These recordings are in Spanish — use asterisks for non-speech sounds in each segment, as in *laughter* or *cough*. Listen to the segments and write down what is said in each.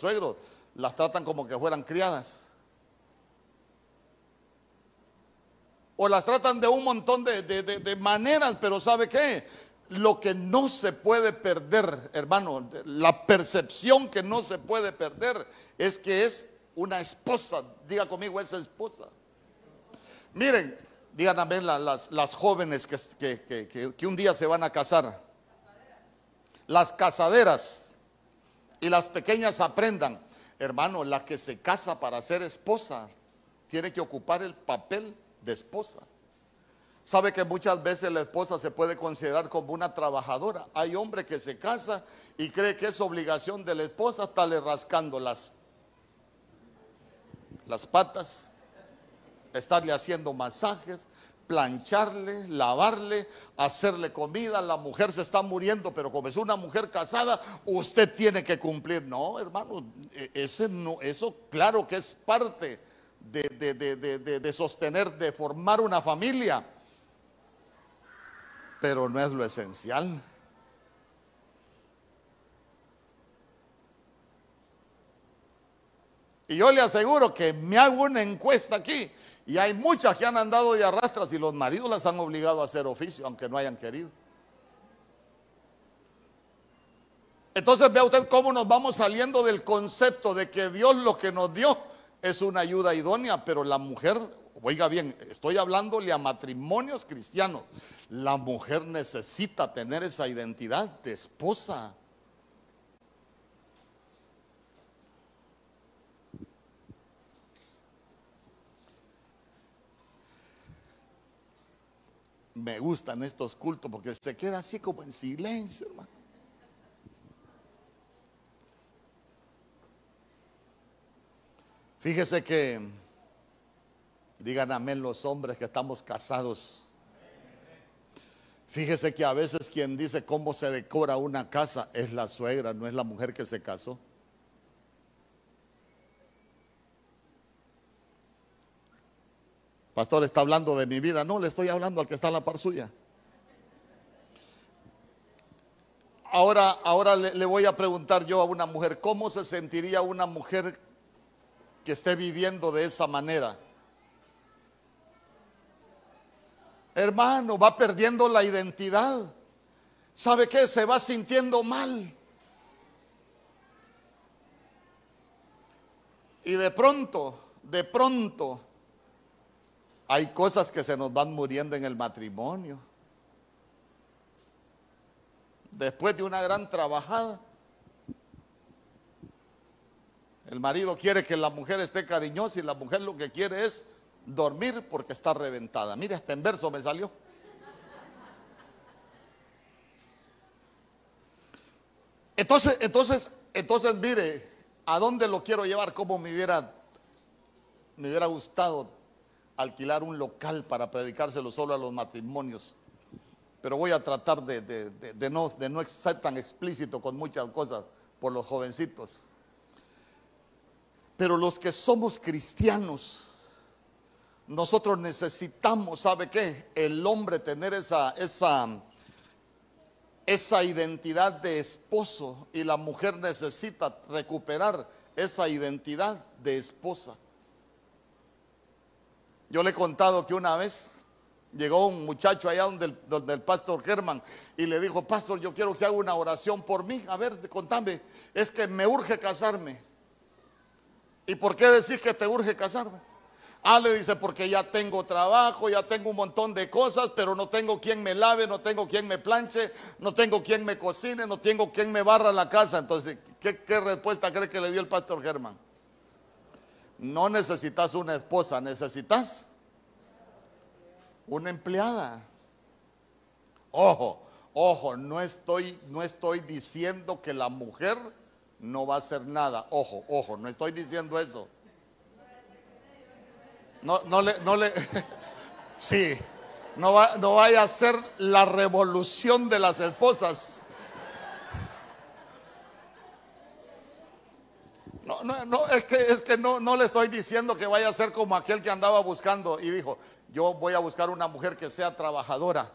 suegros las tratan como que fueran criadas. O las tratan de un montón de, de- de- maneras, pero ¿sabe qué? Lo que no se puede perder, hermano, la percepción que no se puede perder es que es una esposa. Diga conmigo, esa esposa. Miren, digan también la- las, las jóvenes que- que- que- que un día se van a casar. Las casaderas y las pequeñas aprendan. Hermano, la que se casa para ser esposa tiene que ocupar el papel de esposa. Sabe que muchas veces la esposa se puede considerar como una trabajadora. Hay hombre que se casa y cree que es obligación de la esposa estarle rascando las, las patas, estarle haciendo masajes, plancharle, lavarle, hacerle comida. La mujer se está muriendo, pero como es una mujer casada, usted tiene que cumplir. No, hermano, e- ese no, eso claro que es parte de, de- sostener, de formar una familia, pero no es lo esencial. Y yo le aseguro que me hago una encuesta aquí y hay muchas que han andado de arrastras y los maridos las han obligado a hacer oficio, aunque no hayan querido. Entonces vea usted cómo nos vamos saliendo del concepto de que Dios lo que nos dio es una ayuda idónea, pero la mujer, oiga bien, estoy hablándole a matrimonios cristianos, la mujer necesita tener esa identidad de esposa. Me gustan estos cultos porque se queda así como en silencio, hermano. Fíjese que, digan amén los hombres que estamos casados. Fíjese que a veces quien dice cómo se decora una casa es la suegra, no es la mujer que se casó. Pastor, está hablando de mi vida. No, le estoy hablando al que está en la par suya. Ahora, ahora le, le voy a preguntar yo a una mujer, ¿cómo se sentiría una mujer que esté viviendo de esa manera? Hermano, va perdiendo la identidad. ¿Sabe qué? Se va sintiendo mal. Y de pronto, de pronto, hay cosas que se nos van muriendo en el matrimonio. Después de una gran trabajada, el marido quiere que la mujer esté cariñosa y la mujer lo que quiere es dormir porque está reventada. Mire, hasta en verso me salió. Entonces, entonces, entonces, mire, ¿a dónde lo quiero llevar? ¿Cómo me hubiera, me hubiera gustado alquilar un local para predicárselo solo a los matrimonios? Pero voy a tratar de, no, ser tan explícito con muchas cosas por los jovencitos. Pero los que somos cristianos, nosotros necesitamos, ¿sabe qué? El hombre tener esa identidad de esposo y la mujer necesita recuperar esa identidad de esposa. Yo le he contado que una vez llegó un muchacho allá donde el, donde el pastor Germán y le dijo, pastor, yo quiero que haga una oración por mí. A ver, contame, es que me urge casarme. ¿Y por qué decís que te urge casarme? Ah, le dice, porque ya tengo trabajo, ya tengo un montón de cosas, pero no tengo quien me lave, no tengo quien me planche, no tengo quien me cocine, no tengo quien me barra la casa. Entonces, ¿qué, qué respuesta cree que le dio el pastor Germán? No necesitas una esposa, necesitas una empleada. Ojo, ojo, no estoy, no estoy diciendo que la mujer no va a hacer nada. Ojo, ojo, no estoy diciendo eso. No, no le, no le, *laughs* sí, no, va, no vaya a ser la revolución de las esposas. No, no, no, es que, es que no, no le estoy diciendo que vaya a ser como aquel que andaba buscando y dijo, yo voy a buscar una mujer que sea trabajadora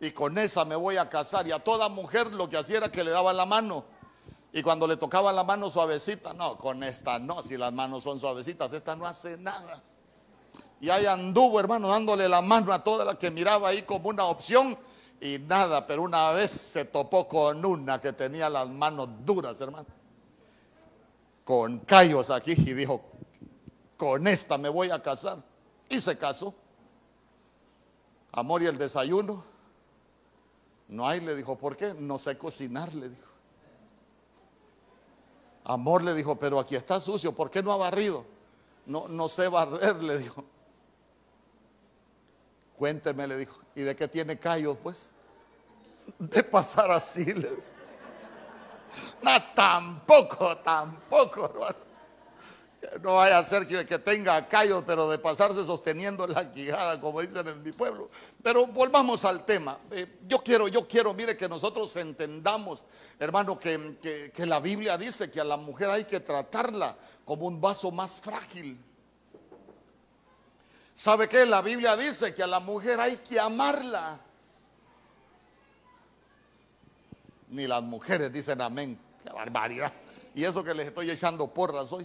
y con esa me voy a casar. Y a toda mujer lo que hacía era que le daba la mano. Y cuando le tocaba la mano suavecita, no, con esta no, si las manos son suavecitas, esta no hace nada. Y ahí anduvo, hermano, dándole la mano a toda la que miraba ahí como una opción y nada, pero una vez se topó con una que tenía las manos duras, hermano, con callos aquí y dijo, con esta me voy a casar. Y se casó. Amor y el desayuno. No hay, le dijo, ¿por qué? No sé cocinar, le dijo. Amor le dijo, pero aquí está sucio, ¿por qué no ha barrido? No, no sé barrer, le dijo. Cuénteme, le dijo. ¿Y de qué tiene callos, pues? De pasar así, le dijo. No, tampoco, tampoco, hermano. No vaya a ser que, tenga callos, pero de pasarse sosteniendo la quijada, como dicen en mi pueblo. Pero volvamos al tema. Eh, yo quiero, yo quiero, mire, que nosotros entendamos, hermano, que, que la Biblia dice que a la mujer hay que tratarla como un vaso más frágil. ¿Sabe qué? La Biblia dice que a la mujer hay que amarla. Ni las mujeres dicen amén. Qué barbaridad. Y eso que les estoy echando porras hoy.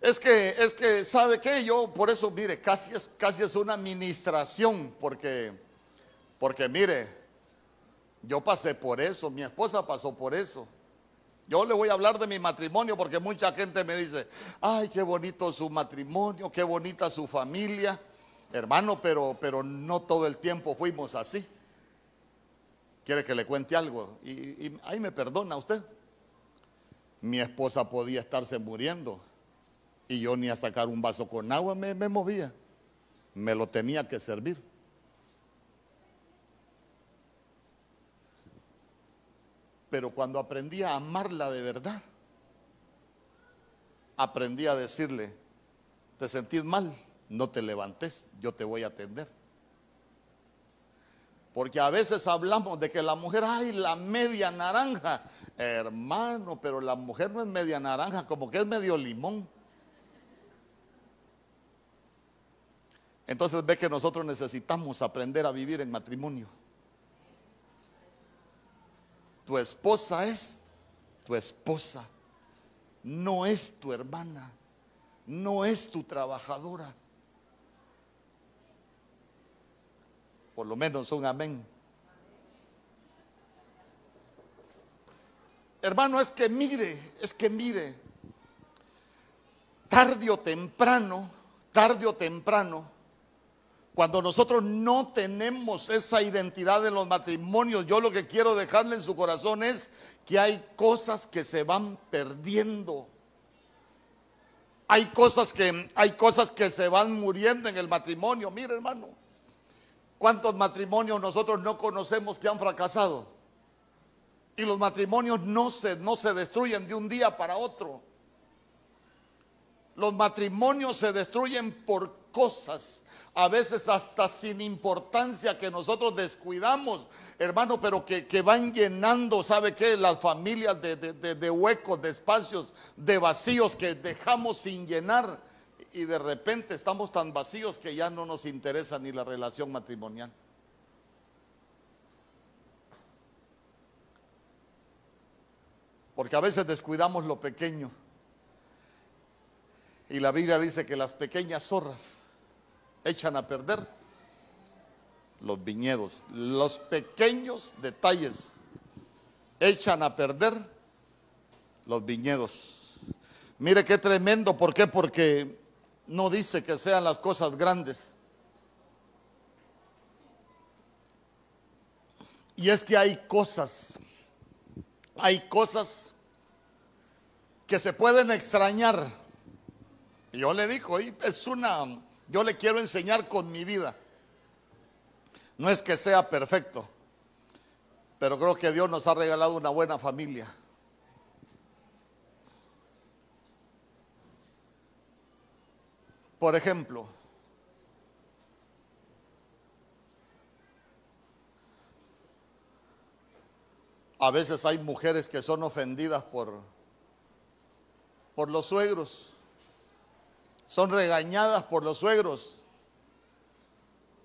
Es que, es que, ¿sabe qué? Yo, por eso, mire, casi es, casi es una administración, porque, porque, mire, yo pasé por eso, mi esposa pasó por eso. Yo le voy a hablar de mi matrimonio porque mucha gente me dice, ay, qué bonito su matrimonio, qué bonita su familia. Hermano, pero, pero no todo el tiempo fuimos así. ¿Quiere que le cuente algo? Y, ahí me perdona usted. Mi esposa podía estarse muriendo y yo ni a sacar un vaso con agua me movía. Me lo tenía que servir. Pero cuando aprendí a amarla de verdad, aprendí a decirle, te sentís mal, no te levantes, yo te voy a atender. Porque a veces hablamos de que la mujer, ay, la media naranja. Hermano, pero la mujer no es media naranja, como que es medio limón. Entonces ve que nosotros necesitamos aprender a vivir en matrimonio. Tu esposa es tu esposa, no es tu hermana, no es tu trabajadora. Por lo menos un amén. Hermano, es que mire, es que mire, tarde o temprano, tarde o temprano, cuando nosotros no tenemos esa identidad en los matrimonios, yo lo que quiero dejarle en su corazón es que hay cosas que se van perdiendo. Hay cosas que hay cosas que se van muriendo en el matrimonio. Mire, hermano, ¿cuántos matrimonios nosotros no conocemos que han fracasado? Y los matrimonios no se, no se destruyen de un día para otro. Los matrimonios se destruyen por cosas, a veces hasta sin importancia que nosotros descuidamos, hermano, pero que, van llenando, ¿sabe qué? Las familias de, de huecos, de espacios, de vacíos que dejamos sin llenar y de repente estamos tan vacíos que ya no nos interesa ni la relación matrimonial. Porque a veces descuidamos lo pequeño. Y la Biblia dice que las pequeñas zorras echan a perder los viñedos. Los pequeños detalles echan a perder los viñedos. Mire qué tremendo, ¿por qué? Porque no dice que sean las cosas grandes. Y es que hay cosas, hay cosas que se pueden extrañar yo le digo, es una, yo le quiero enseñar con mi vida. No es que sea perfecto, pero creo que Dios nos ha regalado una buena familia. Por ejemplo, a veces hay mujeres que son ofendidas por, por los suegros, son regañadas por los suegros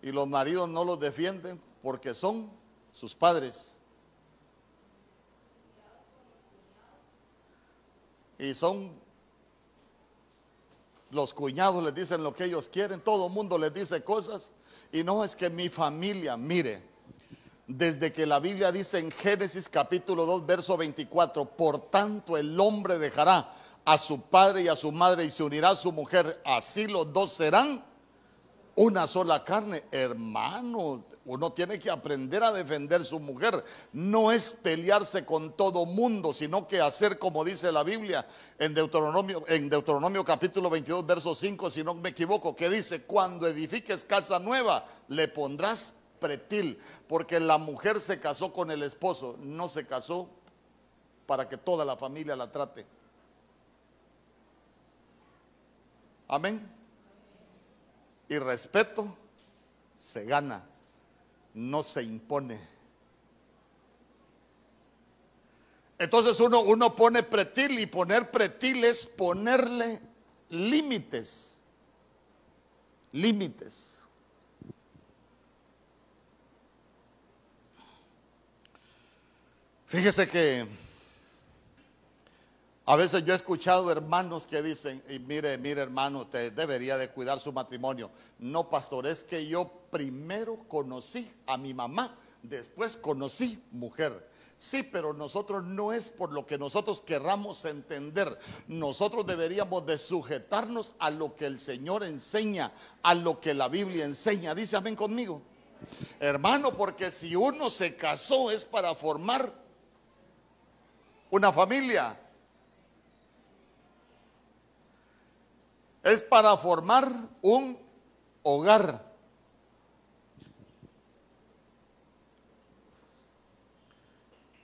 y los maridos no los defienden porque son sus padres. Y son los cuñados les dicen lo que ellos quieren, todo el mundo les dice cosas y no es que mi familia, mire, desde que la Biblia dice en Génesis capítulo 2 verso 24, por tanto el hombre dejará a su padre y a su madre y se unirá a su mujer, así los dos serán una sola carne. Hermano, uno tiene que aprender a defender su mujer. No es pelearse con todo mundo, sino que hacer como dice la Biblia en Deuteronomio, en Deuteronomio capítulo 22, verso 5, si no me equivoco, que dice, cuando edifiques casa nueva, le pondrás pretil, porque la mujer se casó con el esposo, no se casó para que toda la familia la trate. Amén. Y respeto se gana no se impone. Entonces uno, uno pone pretil y poner pretil es ponerle límites. Límites. Fíjese que a veces yo he escuchado hermanos que dicen, y mire, mire hermano, usted debería de cuidar su matrimonio. No, pastor, es que yo primero conocí a mi mamá, después conocí mujer. Sí, pero nosotros no es por lo que nosotros querramos entender. Nosotros deberíamos de sujetarnos a lo que el Señor enseña, a lo que la Biblia enseña. Dice amén conmigo. Hermano, porque si uno se casó es para formar una familia. Es para formar un hogar.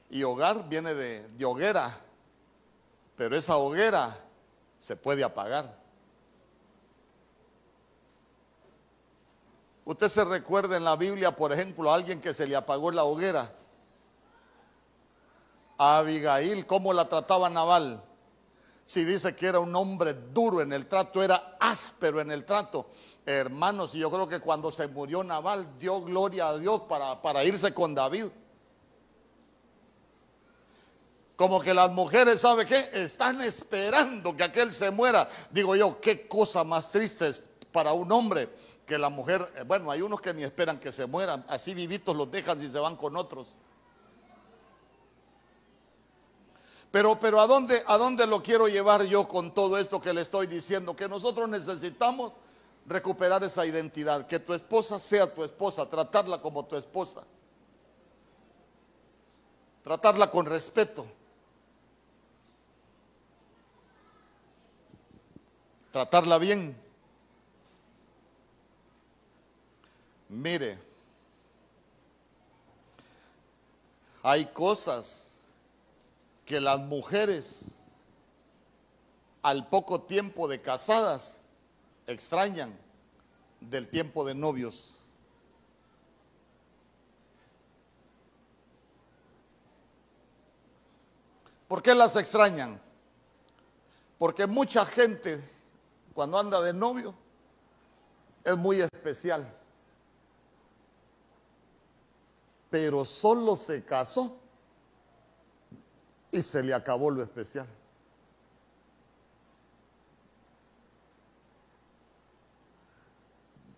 Y hogar viene de, hoguera, pero esa hoguera se puede apagar. Usted se recuerda en la Biblia, por ejemplo, a alguien que se le apagó la hoguera. A Abigail, ¿cómo la trataba Naval? Si dice que era un hombre duro en el trato, era áspero en el trato. Hermanos, y yo creo que cuando se murió Naval, dio gloria a Dios para, para irse con David. Como que las mujeres, ¿sabe qué? Están esperando que aquel se muera. Digo yo, qué cosa más triste es para un hombre que la mujer, eh, bueno, hay unos que ni esperan que se mueran, así vivitos los dejan y se van con otros. Pero, pero ¿a, dónde, ¿a dónde lo quiero llevar yo con todo esto que le estoy diciendo? Que nosotros necesitamos recuperar esa identidad, que tu esposa sea tu esposa, tratarla como tu esposa, tratarla con respeto, tratarla bien. Mire, hay cosas que las mujeres al poco tiempo de casadas extrañan del tiempo de novios. ¿Por qué las extrañan? Porque mucha gente cuando anda de novio es muy especial. Pero solo se casó y se le acabó lo especial.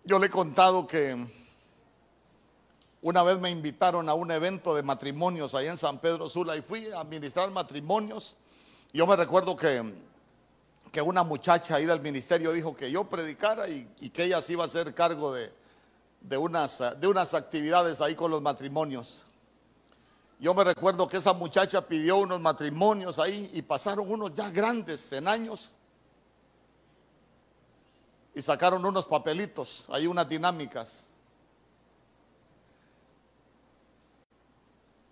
Yo le he contado que una vez me invitaron a un evento de matrimonios ahí en San Pedro Sula y fui a administrar matrimonios. Yo me recuerdo que, que una muchacha ahí del ministerio dijo que yo predicara y, que ella se iba a hacer cargo de, de, unas, de unas actividades ahí con los matrimonios. Yo me recuerdo que esa muchacha pidió unos matrimonios ahí y pasaron unos ya grandes en años y sacaron unos papelitos, ahí unas dinámicas.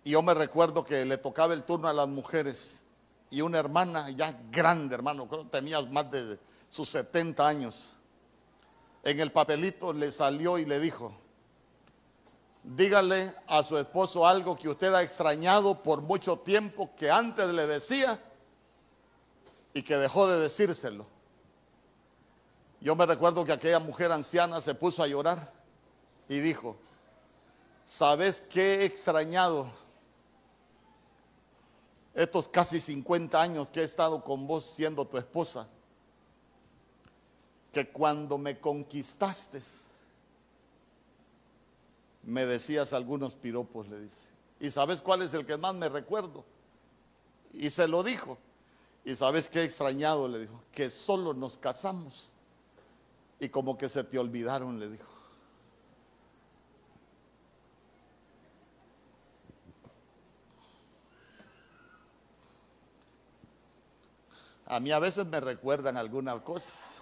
Y yo me recuerdo que le tocaba el turno a las mujeres y una hermana ya grande, hermano, creo que tenía más de sus 70 años. En el papelito le salió y le dijo, dígale a su esposo algo que usted ha extrañado por mucho tiempo que antes le decía y que dejó de decírselo. Yo me recuerdo que aquella mujer anciana se puso a llorar y dijo, ¿sabes qué he extrañado? estos casi 50 años que he estado con vos siendo tu esposa, que cuando me conquistaste, me decías algunos piropos, le dice. ¿Y sabes cuál es el que más me recuerdo? Y se lo dijo. ¿Y sabes qué extrañado? Le dijo, que solo nos casamos. Y como que se te olvidaron, le dijo. A mí a veces me recuerdan algunas cosas.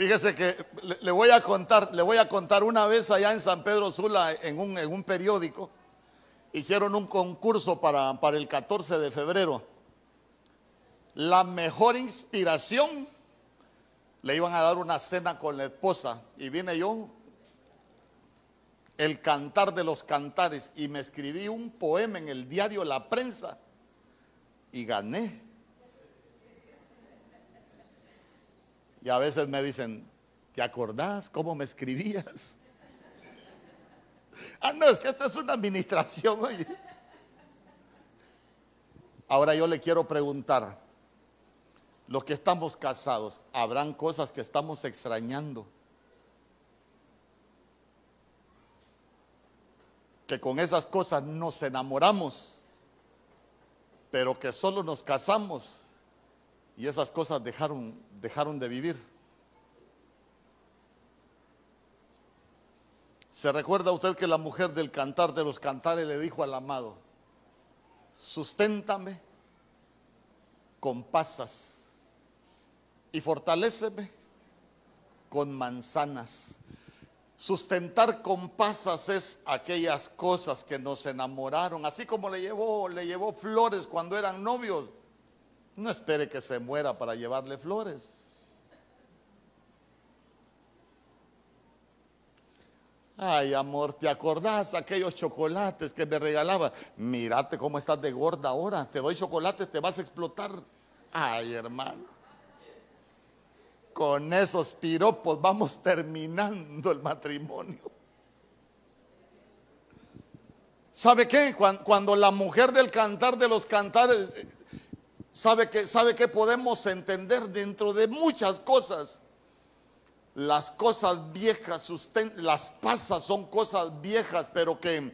Fíjese que le, voy a contar, le voy a contar una vez allá en San Pedro Sula, en un, en un periódico, hicieron un concurso para, para el 14 de febrero. La mejor inspiración, le iban a dar una cena con la esposa y vine yo, el cantar de los cantares, y me escribí un poema en el diario La Prensa y gané. Y a veces me dicen, ¿te acordás cómo me escribías? *laughs* Ah, no, es que esta es una administración. Oye. Ahora yo le quiero preguntar, los que estamos casados, ¿habrán cosas que estamos extrañando? Que con esas cosas nos enamoramos, pero que solo nos casamos y esas cosas dejaron, dejaron de vivir. ¿Se recuerda usted que la mujer del cantar de los cantares le dijo al amado, susténtame con pasas y fortaléceme con manzanas? Sustentar con pasas es aquellas cosas que nos enamoraron, así como le llevó, le llevó flores cuando eran novios no espere que se muera para llevarle flores. Ay, amor, ¿te acordás aquellos chocolates que me regalaba? Mírate cómo estás de gorda ahora. Te doy chocolates, te vas a explotar. Ay, hermano. Con esos piropos vamos terminando el matrimonio. ¿Sabe qué? Cuando, la mujer del cantar de los cantares ¿Sabe que, sabe que podemos entender dentro de muchas cosas? Las cosas viejas, las pasas son cosas viejas, pero que,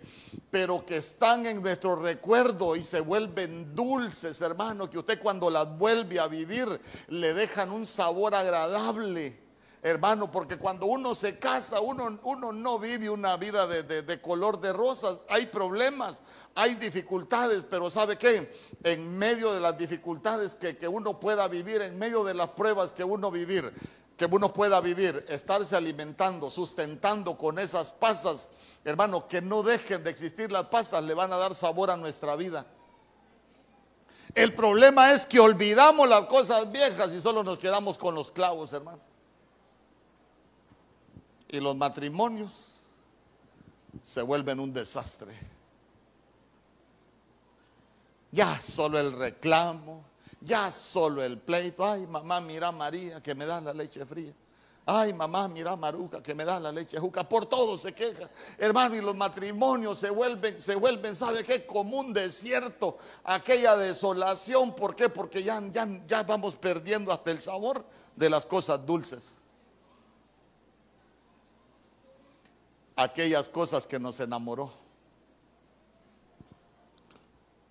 pero que están en nuestro recuerdo y se vuelven dulces, hermano, que usted cuando las vuelve a vivir le dejan un sabor agradable hermano, porque cuando uno se casa, uno, uno no vive una vida de, color de rosas. Hay problemas, hay dificultades, pero ¿sabe qué? En medio de las dificultades que, que uno pueda vivir, en medio de las pruebas que uno vivir, que uno pueda vivir, estarse alimentando, sustentando con esas pasas, hermano, que no dejen de existir las pasas, le van a dar sabor a nuestra vida. El problema es que olvidamos las cosas viejas y solo nos quedamos con los clavos, hermano y los matrimonios se vuelven un desastre. Ya solo el reclamo, ya solo el pleito. Ay, mamá, mira María que me da la leche fría. Ay, mamá, mira Maruca que me da la leche juca. Por todo se queja. Hermano, y los matrimonios se vuelven, se vuelven, ¿sabe qué? Como un desierto. Aquella desolación. ¿Por qué? Porque ya, ya, ya vamos perdiendo hasta el sabor de las cosas dulces. aquellas cosas que nos enamoró.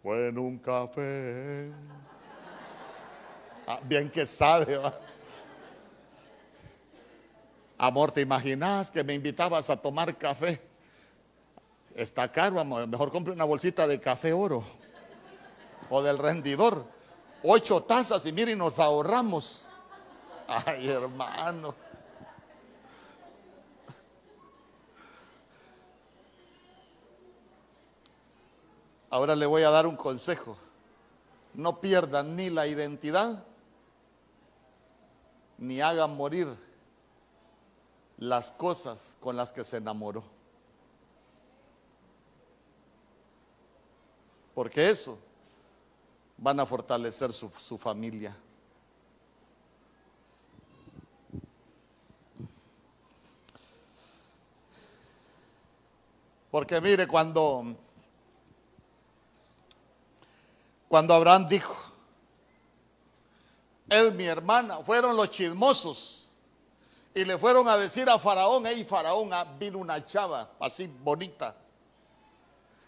Bueno, un café. Ah, bien que sabe. Amor, ¿te imaginas que me invitabas a tomar café? Está caro, amor. Mejor compre una bolsita de café oro o del rendidor. Ocho tazas y miren, nos ahorramos. Ay, hermano. Ahora le voy a dar un consejo. No pierdan ni la identidad, ni hagan morir las cosas con las que se enamoró. Porque eso van a fortalecer su, su familia. Porque mire, cuando, cuando Abraham dijo, es mi hermana, fueron los chismosos y le fueron a decir a Faraón, hey Faraón, ah, vino una chava así bonita.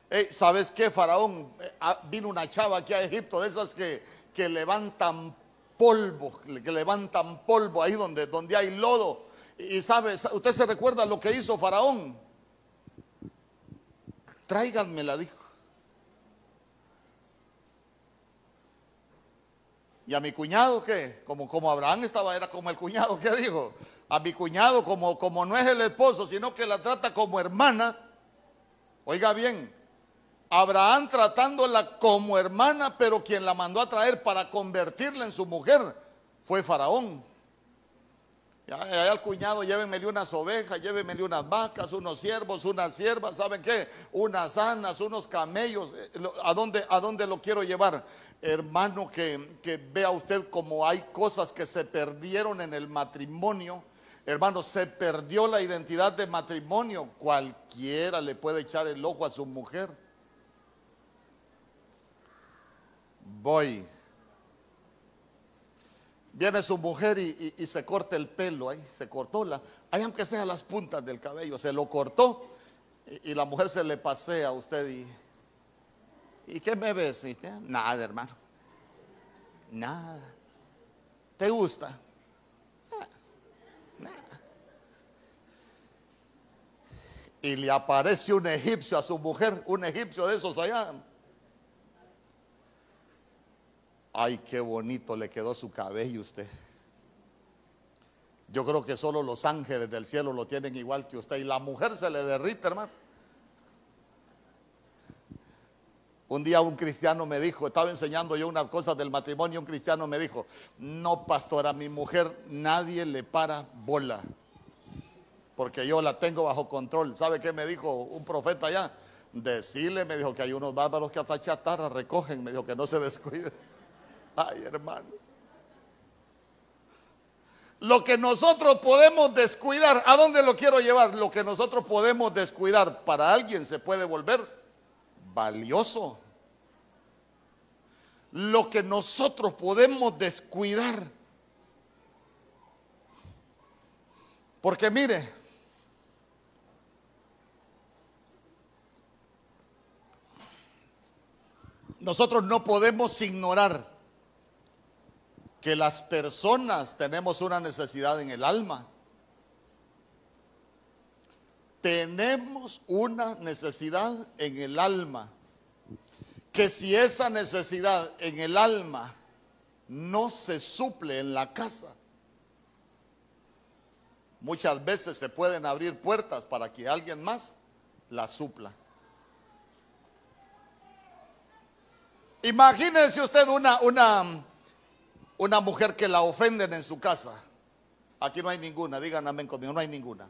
Hey, ¿Sabes qué, Faraón? Eh, ah, vino una chava aquí a Egipto, de esas que, que levantan polvo, que levantan polvo ahí donde, donde hay lodo. Y sabes, usted se recuerda lo que hizo Faraón tráiganmela, dijo. Y a mi cuñado, ¿qué? Como, como Abraham estaba, era como el cuñado, ¿qué dijo? A mi cuñado, como, como no es el esposo, sino que la trata como hermana. Oiga bien, Abraham tratándola como hermana, pero quien la mandó a traer para convertirla en su mujer fue Faraón. Ya, al cuñado, llévenme unas ovejas, llévenme unas vacas, unos siervos, unas siervas, ¿saben qué? Unas anas, unos camellos. Eh, ¿A dónde, a dónde lo quiero llevar? Hermano, que, que vea usted como hay cosas que se perdieron en el matrimonio. Hermano, se perdió la identidad de matrimonio. Cualquiera le puede echar el ojo a su mujer. Voy Viene su mujer y, se corta el pelo ahí, se cortó la, ahí aunque sea las puntas del cabello, se lo cortó y, la mujer se le pasea a usted y, ¿y qué me ves? Nada, hermano, nada. ¿Te gusta? Nada. Y le aparece un egipcio a su mujer, un egipcio de esos allá. Ay, qué bonito le quedó su cabello usted. Yo creo que solo los ángeles del cielo lo tienen igual que usted. Y la mujer se le derrite, hermano. Un día un cristiano me dijo, estaba enseñando yo unas cosas del matrimonio, un cristiano me dijo, no pastor, a mi mujer nadie le para bola, porque yo la tengo bajo control. ¿Sabe qué me dijo un profeta allá? Decirle, me dijo que hay unos bárbaros que hasta chatarra recogen, me dijo que no se *laughs* descuide. Ay, hermano. Lo que nosotros podemos descuidar, ¿a dónde lo quiero llevar? Lo que nosotros podemos descuidar para alguien se puede volver valioso. Lo que nosotros podemos descuidar. Porque mire, nosotros no podemos ignorar que las personas tenemos una necesidad en el alma. Tenemos una necesidad en el alma. Que si esa necesidad en el alma no se suple en la casa, muchas veces se pueden abrir puertas para que alguien más la supla. Imagínense usted una, una, una mujer que la ofenden en su casa. Aquí no hay ninguna, digan amén conmigo, no hay ninguna.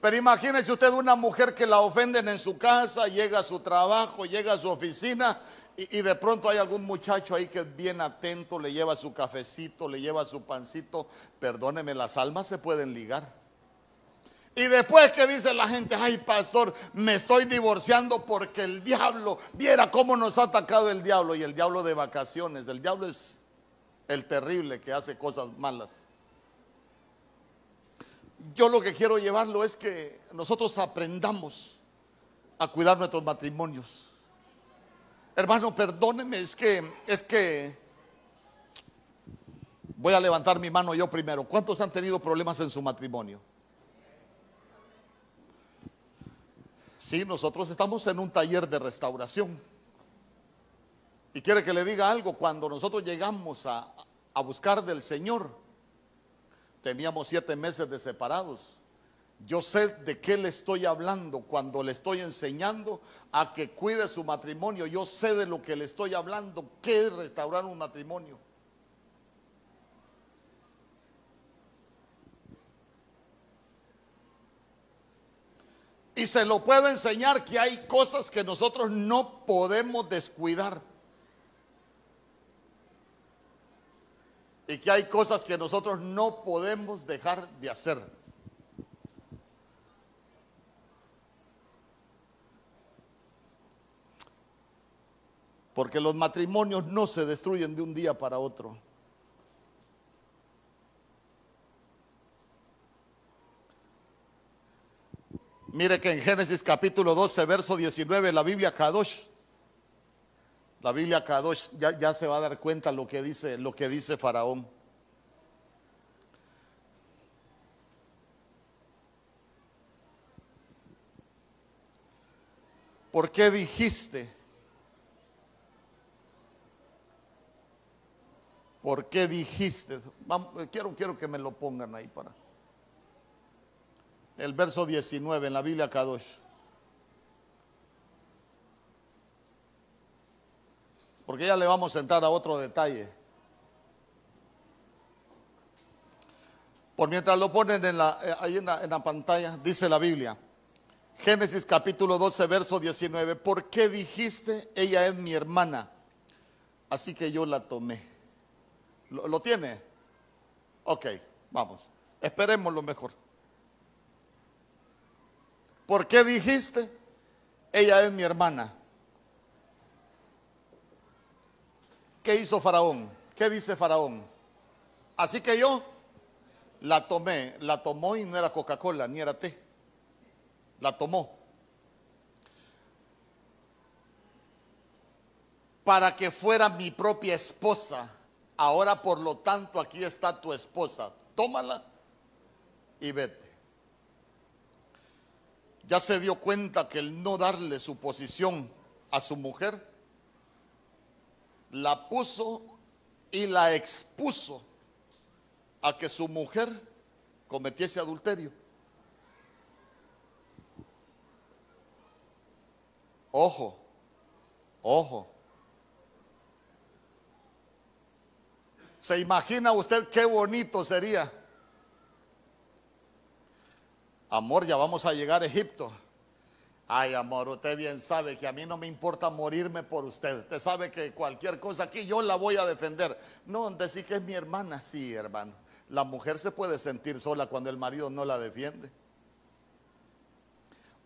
Pero imagínese usted una mujer que la ofenden en su casa, llega a su trabajo, llega a su oficina y, de pronto hay algún muchacho ahí que es bien atento, le lleva su cafecito, le lleva su pancito. Perdóneme, las almas se pueden ligar. Y después que dice la gente, ay pastor, me estoy divorciando porque el diablo, viera cómo nos ha atacado el diablo y el diablo de vacaciones. El diablo es el terrible que hace cosas malas. Yo lo que quiero llevarlo es que nosotros aprendamos a cuidar nuestros matrimonios. Hermano, perdóneme, es que es que voy a levantar mi mano yo primero. ¿Cuántos han tenido problemas en su matrimonio? Sí, nosotros estamos en un taller de restauración. Y quiere que le diga algo, cuando nosotros llegamos a, buscar del Señor, teníamos siete meses de separados. Yo sé de qué le estoy hablando cuando le estoy enseñando a que cuide su matrimonio. Yo sé de lo que le estoy hablando, qué es restaurar un matrimonio. Y se lo puedo enseñar que hay cosas que nosotros no podemos descuidar. y que hay cosas que nosotros no podemos dejar de hacer. Porque los matrimonios no se destruyen de un día para otro. Mire que en Génesis capítulo 12, verso 19, la Biblia Kadosh la Biblia Kadosh ya, ya se va a dar cuenta lo que dice, lo que dice Faraón. ¿Por qué dijiste? ¿Por qué dijiste? quiero, quiero que me lo pongan ahí para el verso 19 en la Biblia Kadosh. Porque ya le vamos a entrar a otro detalle. Por mientras lo ponen en la, eh, ahí en la, pantalla, dice la Biblia. Génesis capítulo 12, verso 19. ¿Por qué dijiste, ella es mi hermana? Así que yo la tomé. ¿Lo, lo tiene? Ok, vamos. Esperemos lo mejor. ¿Por qué dijiste? Ella es mi hermana. ¿Qué hizo Faraón? ¿Qué dice Faraón? Así que yo la tomé, la tomó y no era Coca-Cola, ni era té. La tomó. Para que fuera mi propia esposa. Ahora por lo tanto aquí está tu esposa. Tómala y vete ya se dio cuenta que el no darle su posición a su mujer, la puso y la expuso a que su mujer cometiese adulterio. Ojo, ojo. ¿Se imagina usted qué bonito sería? amor, ya vamos a llegar a Egipto. Ay, amor, usted bien sabe que a mí no me importa morirme por usted. Usted sabe que cualquier cosa aquí yo la voy a defender. No, decir que es mi hermana, sí, hermano. La mujer se puede sentir sola cuando el marido no la defiende.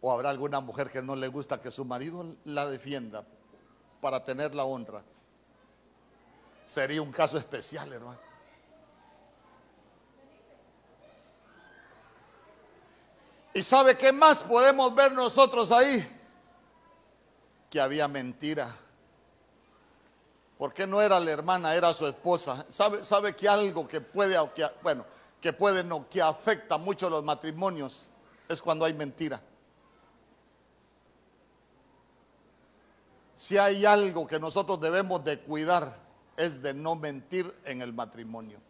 O habrá alguna mujer que no le gusta que su marido la defienda para tener la honra. Sería un caso especial, hermano. ¿Y sabe qué más podemos ver nosotros ahí? Que había mentira. Porque no era la hermana, era su esposa. ¿Sabe, sabe que algo que puede, bueno, que puede no, que afecta mucho los matrimonios es cuando hay mentira. Si hay algo que nosotros debemos de cuidar es de no mentir en el matrimonio.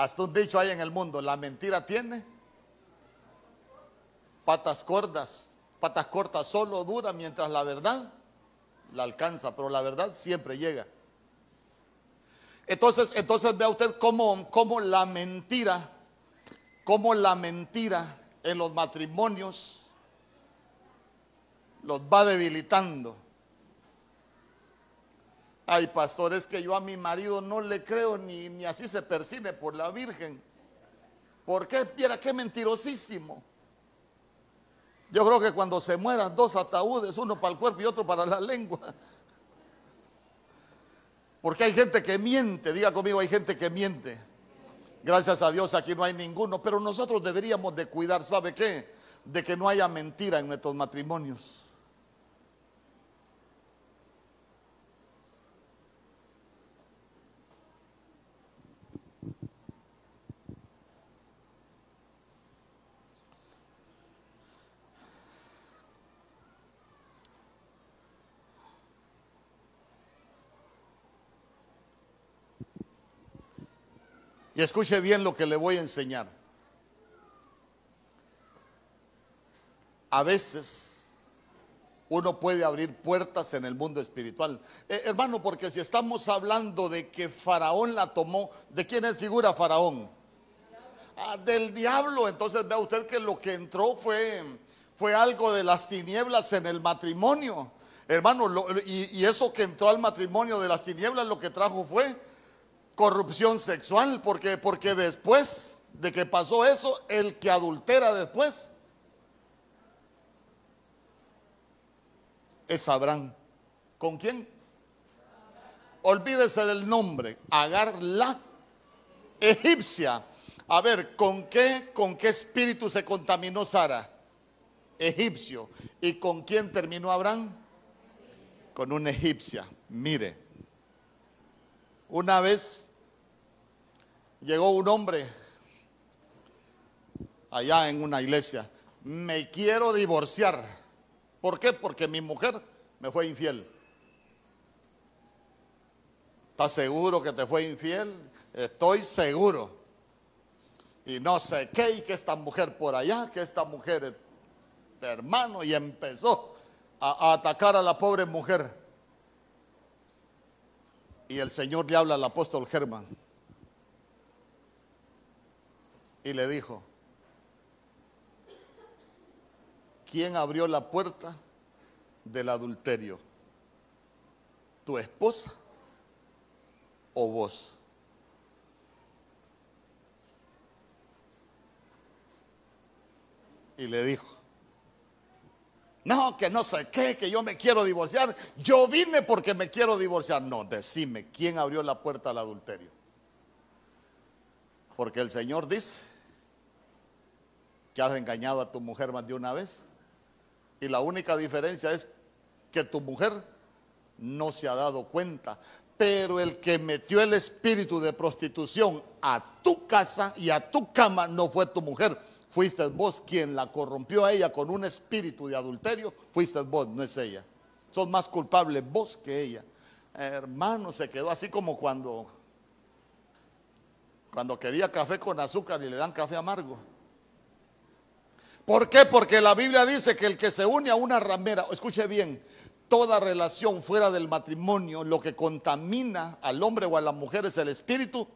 Hasta un dicho hay en el mundo, la mentira tiene patas cortas, patas cortas solo dura mientras la verdad la alcanza, pero la verdad siempre llega. Entonces, entonces vea usted cómo, cómo la mentira, cómo la mentira en los matrimonios los va debilitando. Ay, pastor, es que yo a mi marido no le creo ni, ni así se persigue por la Virgen. ¿Por qué? Qué mentirosísimo. Yo creo que cuando se mueran dos ataúdes, uno para el cuerpo y otro para la lengua. Porque hay gente que miente, diga conmigo, hay gente que miente. Gracias a Dios aquí no hay ninguno, pero nosotros deberíamos de cuidar, ¿sabe qué? De que no haya mentira en nuestros matrimonios. Y escuche bien lo que le voy a enseñar. A veces uno puede abrir puertas en el mundo espiritual. Eh, hermano, porque si estamos hablando de que Faraón la tomó, ¿de quién es figura Faraón? Ah, del diablo. Entonces vea usted que lo que entró fue, fue algo de las tinieblas en el matrimonio. Hermano, y, y eso que entró al matrimonio de las tinieblas lo que trajo fue corrupción sexual, porque, porque después de que pasó eso, el que adultera después es Abraham. ¿Con quién? Olvídese del nombre. Agar la egipcia. A ver, ¿con qué, con qué espíritu se contaminó Sara? Egipcio. ¿Y con quién terminó Abraham? Con una egipcia. Mire, una vez llegó un hombre allá en una iglesia. Me quiero divorciar. ¿Por qué? Porque mi mujer me fue infiel. ¿Estás seguro que te fue infiel? Estoy seguro. Y no sé qué, y que esta mujer por allá, que esta mujer, hermano, y empezó a, a atacar a la pobre mujer. Y el Señor le habla al apóstol Germán. Y le dijo, ¿quién abrió la puerta del adulterio? ¿Tu esposa o vos? Y le dijo, no, que no sé qué, que yo me quiero divorciar. Yo vine porque me quiero divorciar. No, decime, ¿quién abrió la puerta al adulterio? Porque el Señor dice que has engañado a tu mujer más de una vez. Y la única diferencia es que tu mujer no se ha dado cuenta. Pero el que metió el espíritu de prostitución a tu casa y a tu cama no fue tu mujer. Fuiste vos quien la corrompió a ella con un espíritu de adulterio. Fuiste vos, no es ella. Sos más culpable vos que ella. Hermano, se quedó así como cuando, cuando quería café con azúcar y le dan café amargo. ¿Por qué? Porque la Biblia dice que el que se une a una ramera, escuche bien, toda relación fuera del matrimonio, lo que contamina al hombre o a la mujer es el espíritu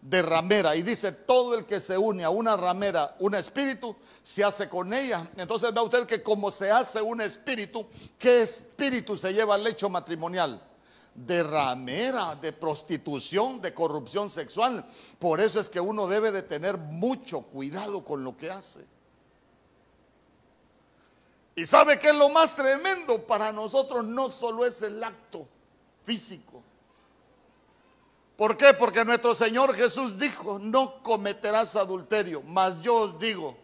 de ramera. Y dice, todo el que se une a una ramera, un espíritu, se hace con ella. Entonces vea usted que como se hace un espíritu, ¿qué espíritu se lleva al lecho matrimonial? De ramera, de prostitución, de corrupción sexual. Por eso es que uno debe de tener mucho cuidado con lo que hace. Y sabe que es lo más tremendo para nosotros no solo es el acto físico. ¿Por qué? Porque nuestro Señor Jesús dijo, no cometerás adulterio, mas yo os digo,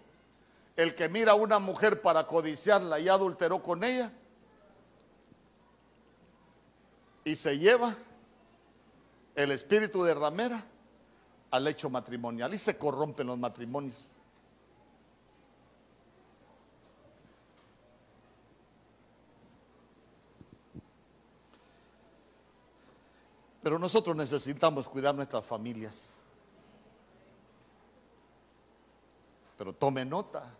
el que mira a una mujer para codiciarla y adulteró con ella y se lleva el espíritu de ramera al hecho matrimonial y se corrompen los matrimonios. Pero nosotros necesitamos cuidar nuestras familias. Pero tome nota.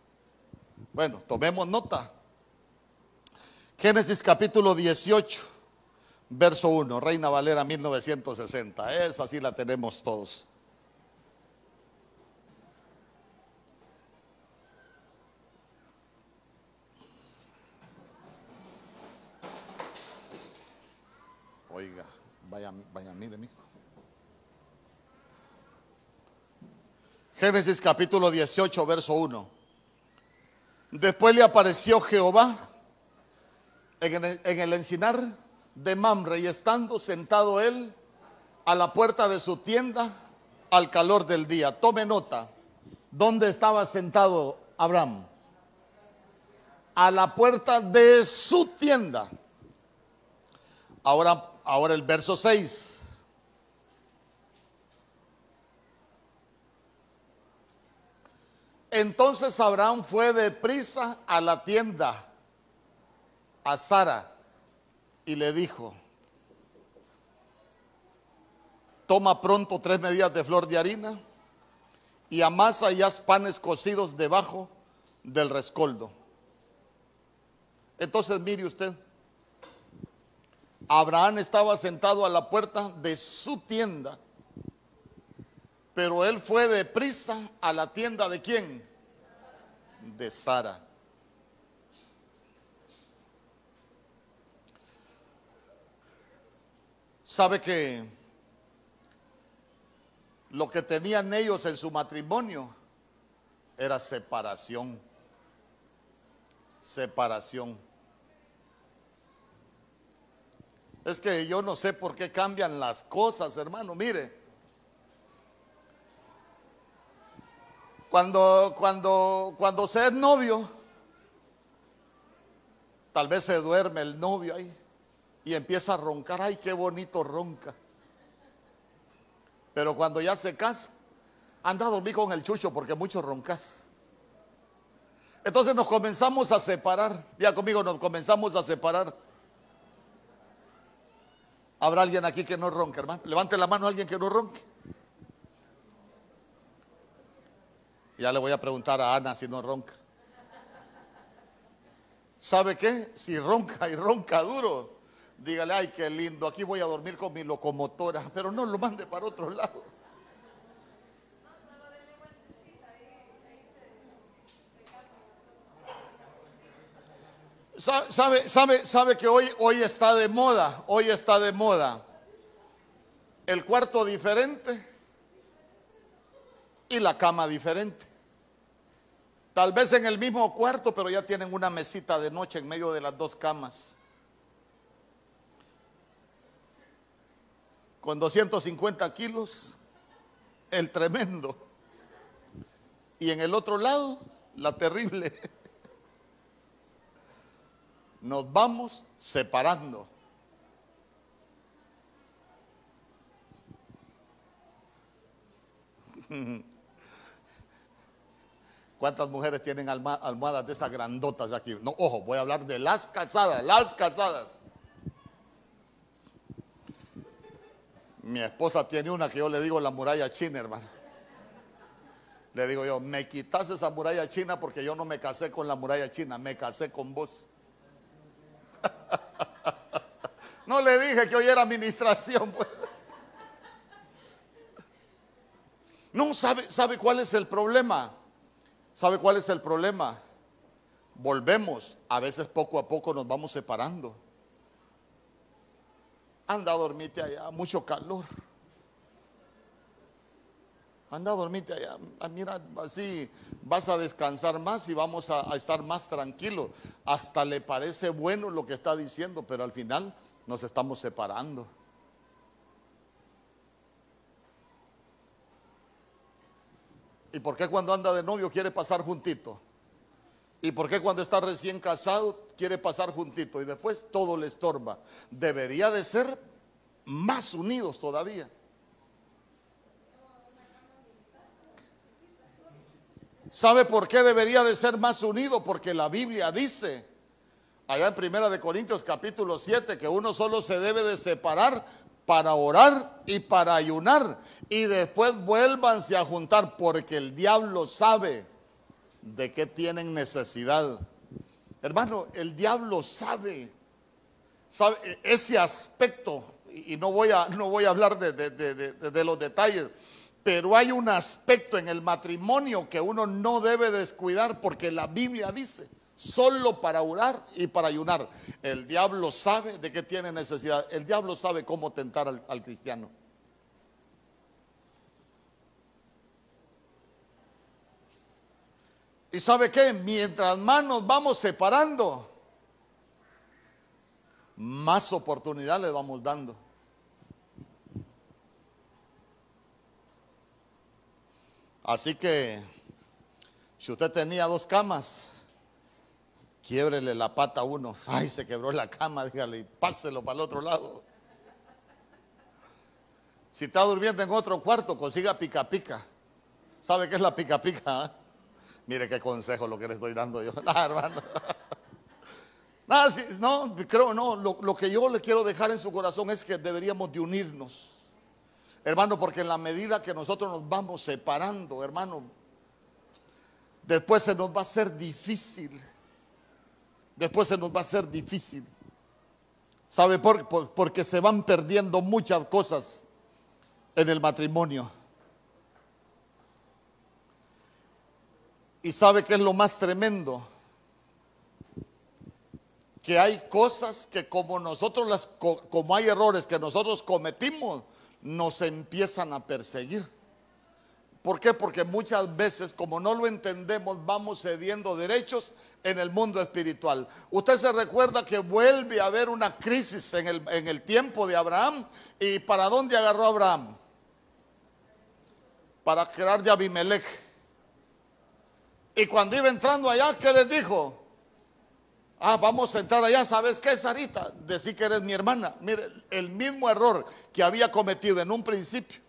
Bueno, tomemos nota. Génesis capítulo 18, verso 1, Reina Valera 1960. Esa sí la tenemos todos. Oiga. Vaya, vaya, mire, mijo. Génesis capítulo 18, verso 1. Después le apareció Jehová en el, en el encinar de Mamre y estando sentado él a la puerta de su tienda al calor del día. Tome nota. ¿Dónde estaba sentado Abraham? A la puerta de su tienda. Ahora Ahora el verso 6. Entonces Abraham fue deprisa a la tienda a Sara y le dijo, toma pronto tres medidas de flor de harina y amasa y haz panes cocidos debajo del rescoldo. Entonces mire usted, Abraham estaba sentado a la puerta de su tienda, pero él fue deprisa a la tienda de quién? De Sara. ¿Sabe que lo que tenían ellos en su matrimonio era separación? Separación. Es que yo no sé por qué cambian las cosas, hermano. Mire, cuando, cuando, cuando se es novio, tal vez se duerme el novio ahí y empieza a roncar. Ay, qué bonito ronca. Pero cuando ya se casa, anda a dormir con el chucho porque mucho roncas. Entonces nos comenzamos a separar. Ya conmigo nos comenzamos a separar. ¿Habrá alguien aquí que no ronque, hermano? Levante la mano a alguien que no ronque. Ya le voy a preguntar a Ana si no ronca. ¿Sabe qué? Si ronca y ronca duro, dígale, ay, qué lindo, aquí voy a dormir con mi locomotora, pero no lo mande para otro lado. ¿Sabe, sabe, sabe que hoy, hoy está de moda? Hoy está de moda el cuarto diferente y la cama diferente. Tal vez en el mismo cuarto, pero ya tienen una mesita de noche en medio de las dos camas. Con 250 kilos, el tremendo. Y en el otro lado, la terrible. Nos vamos separando. *laughs* ¿Cuántas mujeres tienen almohadas de esas grandotas aquí? No, ojo, voy a hablar de las casadas, las casadas. Mi esposa tiene una que yo le digo la muralla china, hermano. Le digo yo, me quitas esa muralla china porque yo no me casé con la muralla china, me casé con vos. No le dije que hoy era administración. Pues. No, ¿sabe, ¿sabe cuál es el problema? ¿Sabe cuál es el problema? Volvemos, a veces poco a poco nos vamos separando. Anda a dormirte allá, mucho calor. Anda a dormirte allá. Ah, mira, así vas a descansar más y vamos a, a estar más tranquilos. Hasta le parece bueno lo que está diciendo, pero al final nos estamos separando. ¿Y por qué cuando anda de novio quiere pasar juntito? ¿Y por qué cuando está recién casado quiere pasar juntito y después todo le estorba? Debería de ser más unidos todavía. ¿Sabe por qué debería de ser más unido? Porque la Biblia dice, allá en Primera de Corintios capítulo 7, que uno solo se debe de separar para orar y para ayunar. Y después vuélvanse a juntar, porque el diablo sabe de qué tienen necesidad. Hermano, el diablo sabe, sabe ese aspecto, y no voy a, no voy a hablar de, de los detalles, pero hay un aspecto en el matrimonio que uno no debe descuidar porque la Biblia dice, solo para orar y para ayunar. El diablo sabe de qué tiene necesidad. El diablo sabe cómo tentar al, cristiano. ¿Y sabe qué? Mientras más nos vamos separando, más oportunidad le vamos dando. Así que, si usted tenía dos camas, quiebrele la pata a uno. Ay, se quebró la cama, dígale, y páselo para el otro lado. Si está durmiendo en otro cuarto, consiga pica pica. ¿Sabe qué es la pica pica? Ah? Mire qué consejo lo que le estoy dando yo. *laughs* Nada, hermano. *laughs* Nada, no, creo, no, lo, que yo le quiero dejar en su corazón es que deberíamos de unirnos. Hermano, porque en la medida que nosotros nos vamos separando, hermano, después se nos va a hacer difícil. Después se nos va a hacer difícil. ¿Sabe por, qué? porque se van perdiendo muchas cosas en el matrimonio. Y sabe que es lo más tremendo. Que hay cosas que como nosotros las, como hay errores que nosotros cometimos, nos empiezan a perseguir. ¿Por qué? Porque muchas veces, como no lo entendemos, vamos cediendo derechos en el mundo espiritual. Usted se recuerda que vuelve a haber una crisis en el, en el tiempo de Abraham. ¿Y para dónde agarró Abraham? Para crear de Abimelech. Y cuando iba entrando allá, ¿qué les dijo? Ah, vamos a entrar allá. ¿Sabes qué, Sarita? Decir que eres mi hermana. Mire, el mismo error que había cometido en un principio,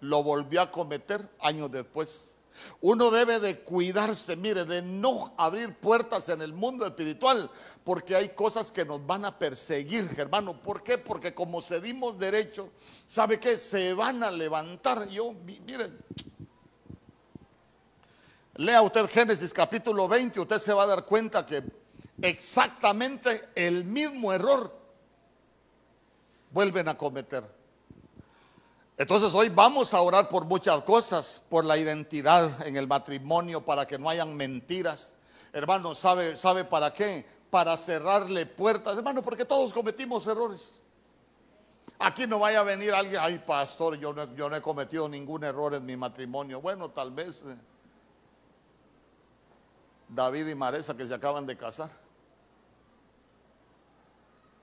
lo volvió a cometer años después. Uno debe de cuidarse, mire, de no abrir puertas en el mundo espiritual, porque hay cosas que nos van a perseguir, hermano. ¿Por qué? Porque como cedimos derecho, ¿sabe qué? Se van a levantar. Yo, miren, lea usted Génesis capítulo 20, usted se va a dar cuenta que exactamente el mismo error vuelven a cometer. Entonces hoy vamos a orar por muchas cosas, por la identidad en el matrimonio, para que no hayan mentiras. Hermano, ¿sabe, ¿sabe para qué? Para cerrarle puertas. Hermano, porque todos cometimos errores. Aquí no vaya a venir alguien, ay pastor, yo no, he cometido ningún error en mi matrimonio. Bueno, tal vez eh, David y Maresa que se acaban de casar.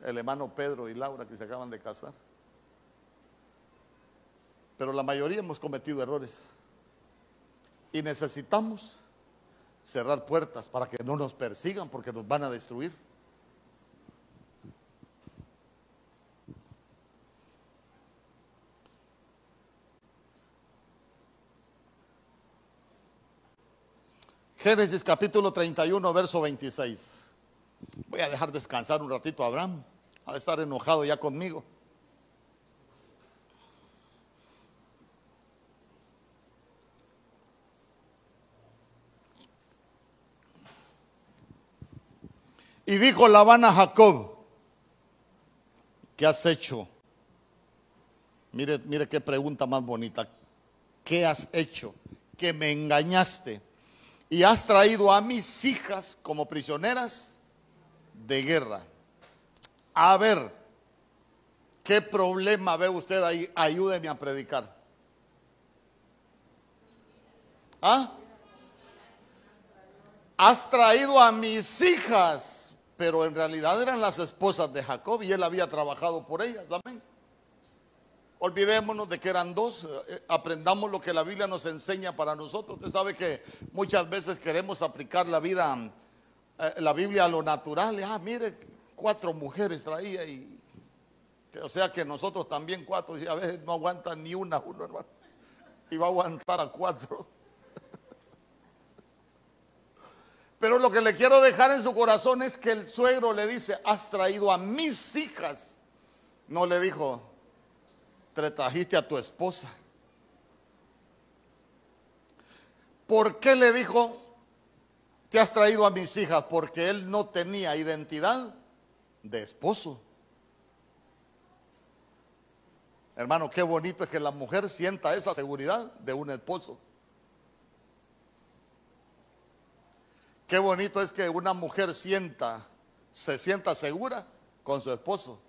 El hermano Pedro y Laura que se acaban de casar. Pero la mayoría hemos cometido errores. Y necesitamos cerrar puertas para que no nos persigan porque nos van a destruir. Génesis capítulo 31, verso 26. Voy a dejar descansar un ratito a Abraham. Ha de estar enojado ya conmigo. Y dijo Labán a Jacob, ¿qué has hecho? Mire, mire qué pregunta más bonita. ¿Qué has hecho? Que me engañaste y has traído a mis hijas como prisioneras de guerra. A ver, ¿qué problema ve usted ahí? Ayúdeme a predicar. ¿Ah? Has traído a mis hijas pero en realidad eran las esposas de Jacob y él había trabajado por ellas. Amén. Olvidémonos de que eran dos, eh, aprendamos lo que la Biblia nos enseña para nosotros. Usted sabe que muchas veces queremos aplicar la vida, eh, la Biblia a lo natural. Ah, mire, cuatro mujeres traía y, o sea que nosotros también cuatro, y a veces no aguantan ni una, uno hermano, y va a aguantar a cuatro. Pero lo que le quiero dejar en su corazón es que el suegro le dice, has traído a mis hijas. No le dijo, te trajiste a tu esposa. ¿Por qué le dijo, te has traído a mis hijas? Porque él no tenía identidad de esposo. Hermano, qué bonito es que la mujer sienta esa seguridad de un esposo. Qué bonito es que una mujer sienta, se sienta segura con su esposo.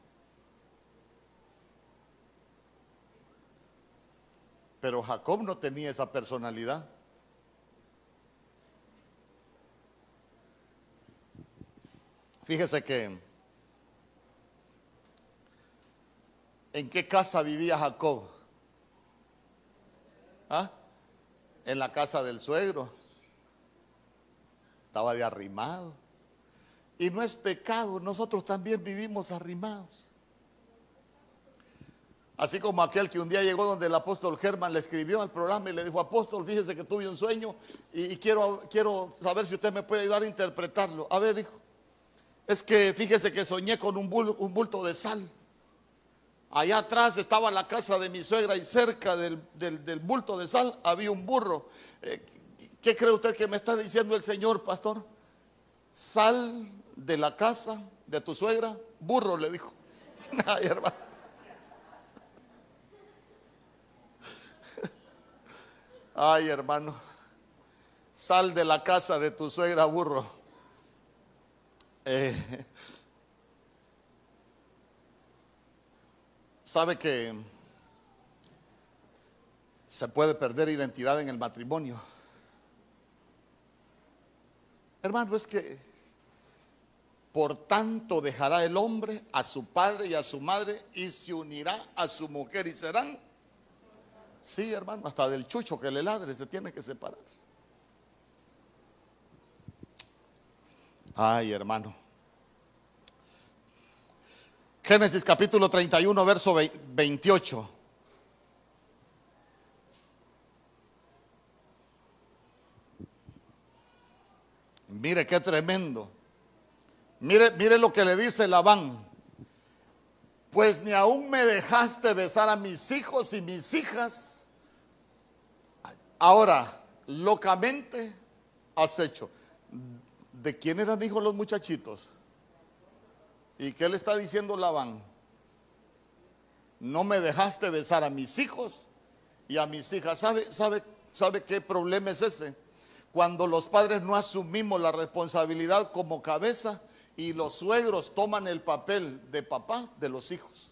Pero Jacob no tenía esa personalidad. Fíjese que en qué casa vivía Jacob. ¿Ah? En la casa del suegro estaba de arrimado. Y no es pecado, nosotros también vivimos arrimados. Así como aquel que un día llegó donde el apóstol Germán le escribió al programa y le dijo, apóstol, fíjese que tuve un sueño y, quiero, quiero saber si usted me puede ayudar a interpretarlo. A ver, hijo, es que fíjese que soñé con un, bulto de sal. Allá atrás estaba la casa de mi suegra y cerca del, bulto de sal había un burro. Eh, ¿Qué cree usted que me está diciendo el Señor, pastor? Sal de la casa de tu suegra, burro, le dijo. *laughs* Ay, hermano. Ay, hermano. Sal de la casa de tu suegra, burro. Eh, ¿Sabe que se puede perder identidad en el matrimonio. Hermano, es que por tanto dejará el hombre a su padre y a su madre y se unirá a su mujer y serán. Sí, hermano, hasta del chucho que le ladre se tiene que separar. Ay, hermano. Génesis capítulo 31, verso 28. Mire qué tremendo. Mire, mire lo que le dice Labán. Pues ni aún me dejaste besar a mis hijos y mis hijas. Ahora, locamente has hecho. ¿De quién eran hijos los muchachitos? ¿Y qué le está diciendo Labán? No me dejaste besar a mis hijos y a mis hijas. ¿Sabe, sabe, sabe qué problema es ese? Cuando los padres no asumimos la responsabilidad como cabeza y los suegros toman el papel de papá de los hijos.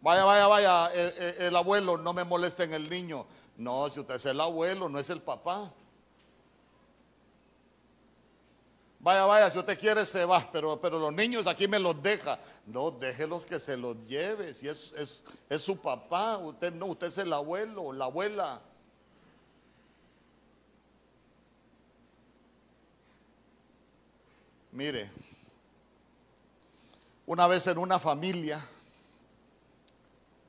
Vaya, vaya, vaya, el, abuelo, no me moleste en el niño. No, si usted es el abuelo, no es el papá. Vaya, vaya, si usted quiere se va, pero, pero los niños aquí me los deja. No, déjelos que se los lleve. Si es, es, es su papá, usted no, usted es el abuelo, la abuela. Mire, una vez en una familia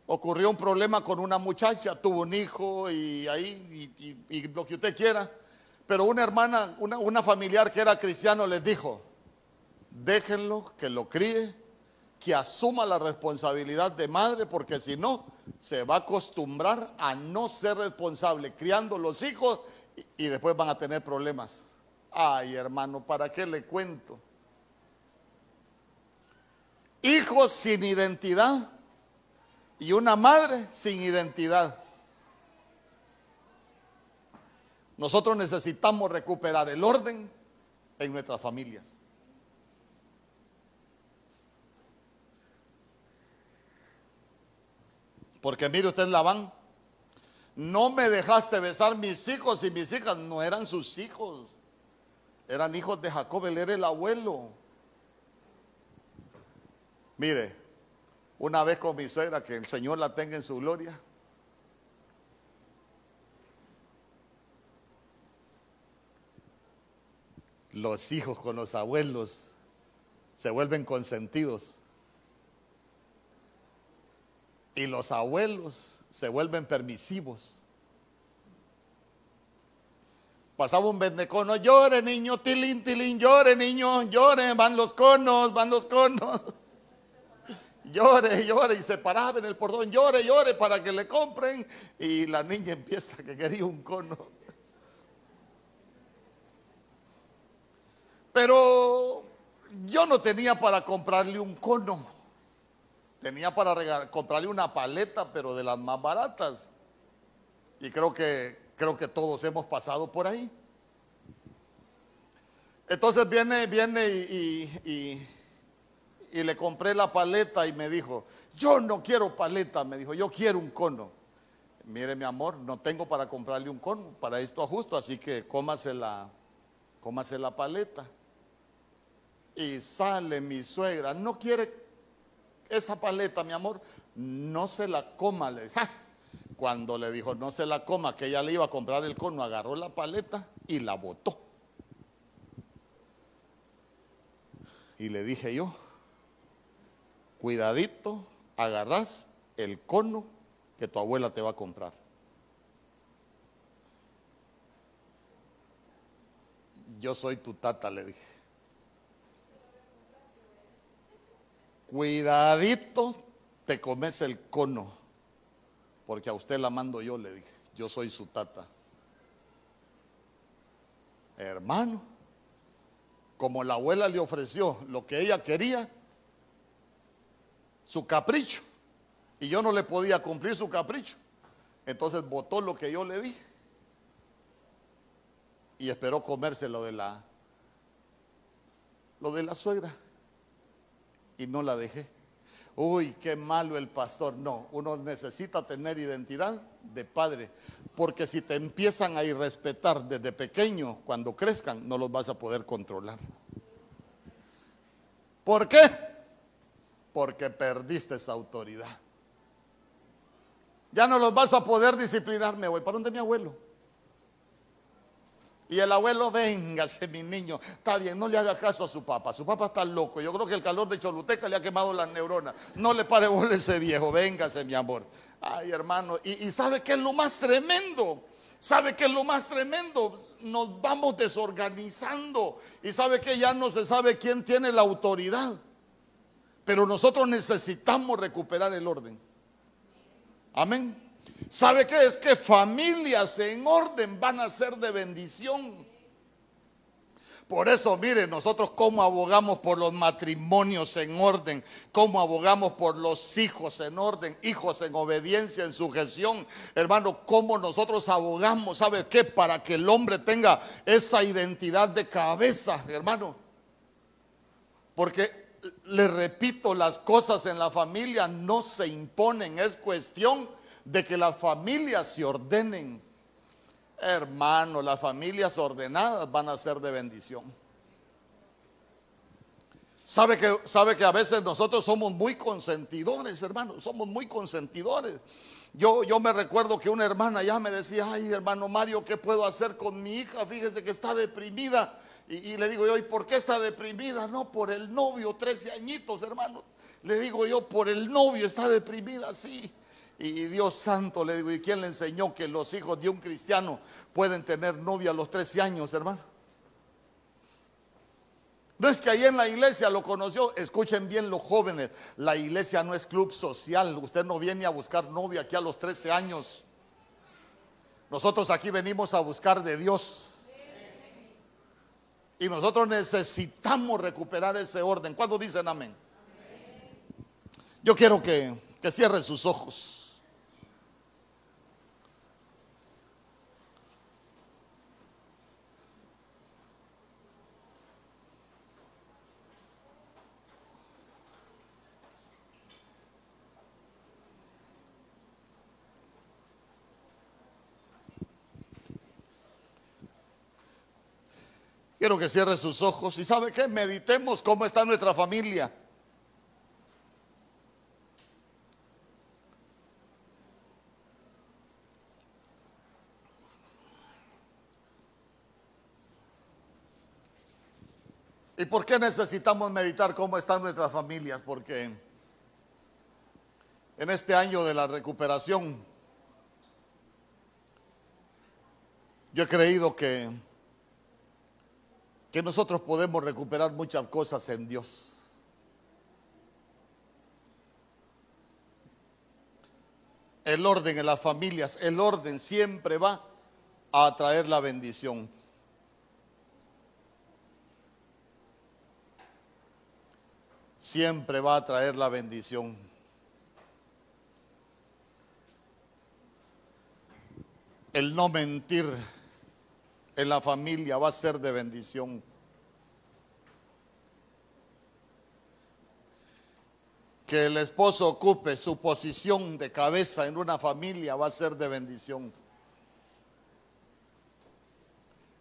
ocurrió un problema con una muchacha, tuvo un hijo y ahí, y, lo que usted quiera, pero una hermana, una, familiar que era cristiano les dijo, déjenlo que lo críe, que asuma la responsabilidad de madre, porque si no, se va a acostumbrar a no ser responsable criando los hijos y después van a tener problemas. Ay, hermano, ¿para qué le cuento? Hijos sin identidad y una madre sin identidad. Nosotros necesitamos recuperar el orden en nuestras familias. Porque mire usted, Labán, no me dejaste besar mis hijos y mis hijas no eran sus hijos. Eran hijos de Jacob, él era el abuelo. Mire, una vez con mi suegra, que el Señor la tenga en su gloria. Los hijos con los abuelos se vuelven consentidos. Y los abuelos se vuelven permisivos. Pasaba un vendecono, llore niño, tilín, tilín, llore niño, llore, van los conos, van los conos. *laughs* Llore, llore, y se paraba en el portón, llore, llore para que le compren. Y la niña empieza que quería un cono. Pero yo no tenía para comprarle un cono. Tenía para comprarle una paleta, pero de las más baratas. Y creo que Creo que todos hemos pasado por ahí. Entonces viene, viene y, le compré la paleta y me dijo, yo no quiero paleta, me dijo, yo quiero un cono. Mire mi amor, no tengo para comprarle un cono, para esto ajusto, así que cómase la, cómase la paleta. Y sale mi suegra, no quiere esa paleta, mi amor, no se la coma, le dije. Cuando le dijo no se la coma, que ella le iba a comprar el cono, agarró la paleta y la botó. Y le dije yo, cuidadito, agarrás el cono que tu abuela te va a comprar. Yo soy tu tata, le dije. Cuidadito, te comes el cono porque a usted la mando yo, le dije, yo soy su tata. Hermano, como la abuela le ofreció lo que ella quería, su capricho, y yo no le podía cumplir su capricho, entonces votó lo que yo le dije y esperó comerse lo de la lo de la suegra y no la dejé. Uy, qué malo el pastor. No, uno necesita tener identidad de padre, porque si te empiezan a irrespetar desde pequeño, cuando crezcan, no los vas a poder controlar. ¿Por qué? Porque perdiste esa autoridad. Ya no los vas a poder disciplinar. Me voy para donde mi abuelo. Y el abuelo, véngase mi niño. Está bien, no le haga caso a su papá. Su papá está loco. Yo creo que el calor de Choluteca le ha quemado las neuronas. No le pare ese viejo. Véngase, mi amor. Ay, hermano. Y, y ¿sabe qué es lo más tremendo? ¿Sabe qué es lo más tremendo? Nos vamos desorganizando. Y sabe que ya no se sabe quién tiene la autoridad. Pero nosotros necesitamos recuperar el orden. Amén. ¿Sabe qué? Es que familias en orden van a ser de bendición. Por eso, mire, nosotros cómo abogamos por los matrimonios en orden, cómo abogamos por los hijos en orden, hijos en obediencia, en sujeción. Hermano, cómo nosotros abogamos, ¿sabe qué? Para que el hombre tenga esa identidad de cabeza, hermano. Porque, le repito, las cosas en la familia no se imponen, es cuestión de que las familias se ordenen. Hermano, las familias ordenadas van a ser de bendición. Sabe que, sabe que a veces nosotros somos muy consentidores, hermano, somos muy consentidores. Yo, yo me recuerdo que una hermana ya me decía, ay hermano Mario, ¿qué puedo hacer con mi hija? Fíjese que está deprimida. Y, y, le digo yo, ¿y por qué está deprimida? No, por el novio, 13 añitos, hermano. Le digo yo, por el novio está deprimida, sí. Y Dios santo, le digo, ¿y quién le enseñó que los hijos de un cristiano pueden tener novia a los 13 años, hermano? No es que ahí en la iglesia lo conoció, escuchen bien los jóvenes, la iglesia no es club social, usted no viene a buscar novia aquí a los 13 años. Nosotros aquí venimos a buscar de Dios. Y nosotros necesitamos recuperar ese orden. ¿Cuándo dicen amén? Yo quiero que, que cierren sus ojos. Quiero que cierre sus ojos y sabe qué, meditemos cómo está nuestra familia. ¿Y por qué necesitamos meditar cómo están nuestras familias? Porque en este año de la recuperación, yo he creído que que nosotros podemos recuperar muchas cosas en Dios. El orden en las familias, el orden siempre va a traer la bendición. Siempre va a traer la bendición. El no mentir en la familia va a ser de bendición. Que el esposo ocupe su posición de cabeza en una familia va a ser de bendición.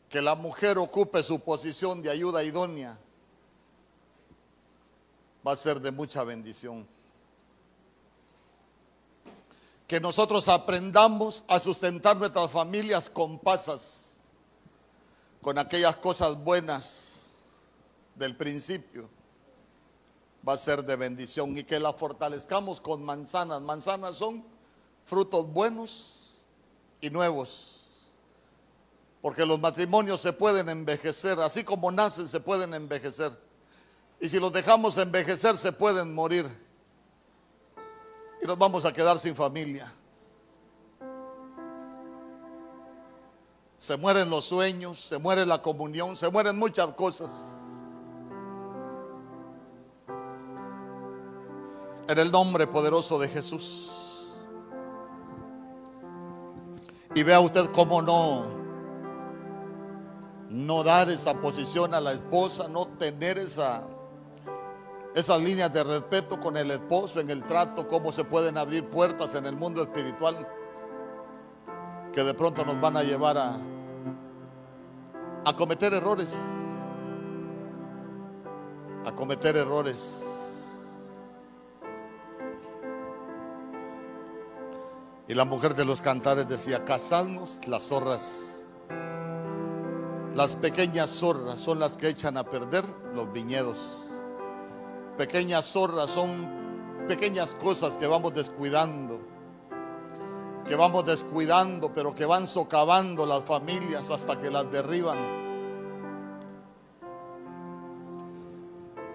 Que la mujer ocupe su posición de ayuda idónea va a ser de mucha bendición. Que nosotros aprendamos a sustentar nuestras familias con pasas con aquellas cosas buenas del principio, va a ser de bendición y que la fortalezcamos con manzanas. Manzanas son frutos buenos y nuevos. Porque los matrimonios se pueden envejecer, así como nacen se pueden envejecer. Y si los dejamos envejecer se pueden morir. Y nos vamos a quedar sin familia. Se mueren los sueños, se muere la comunión, se mueren muchas cosas. En el nombre poderoso de Jesús. Y vea usted cómo no no dar esa posición a la esposa, no tener esa Esas líneas de respeto con el esposo en el trato, cómo se pueden abrir puertas en el mundo espiritual que de pronto nos van a llevar a, a cometer errores. A cometer errores. Y la mujer de los cantares decía, casadnos las zorras. Las pequeñas zorras son las que echan a perder los viñedos. Pequeñas zorras son pequeñas cosas que vamos descuidando, que vamos descuidando, pero que van socavando las familias hasta que las derriban.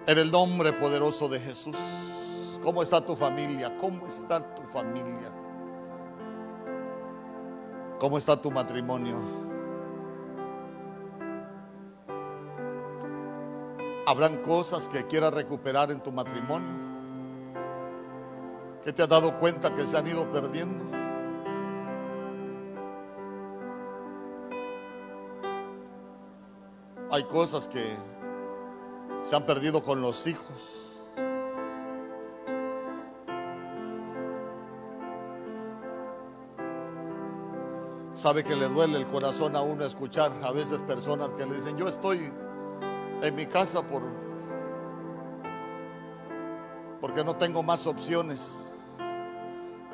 En el nombre poderoso de Jesús. ¿Cómo está tu familia? ¿Cómo está tu familia? ¿Cómo está tu matrimonio? ¿Habrán cosas que quieras recuperar en tu matrimonio? ¿Que te has dado cuenta que se han ido perdiendo? Hay cosas que se han perdido con los hijos. Sabe que le duele el corazón a uno escuchar a veces personas que le dicen, yo estoy en mi casa por porque no tengo más opciones.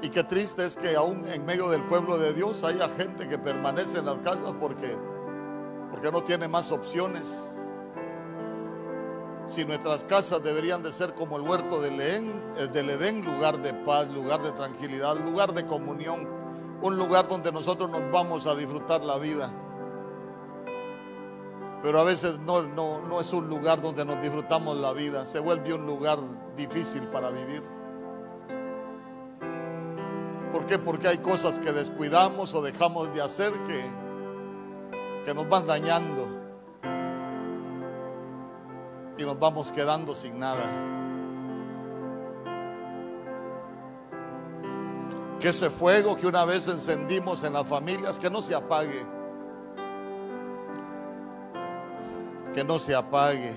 Y qué triste es que aún en medio del pueblo de Dios haya gente que permanece en las casas porque porque no tiene más opciones. Si nuestras casas deberían de ser como el huerto del Edén, el del Edén, lugar de paz, lugar de tranquilidad, lugar de comunión, un lugar donde nosotros nos vamos a disfrutar la vida. Pero a veces no, no, no es un lugar donde nos disfrutamos la vida, se vuelve un lugar difícil para vivir. ¿Por qué? Porque hay cosas que descuidamos o dejamos de hacer que, que nos van dañando y nos vamos quedando sin nada. Que ese fuego que una vez encendimos en las familias, que no se apague. Que no se apague.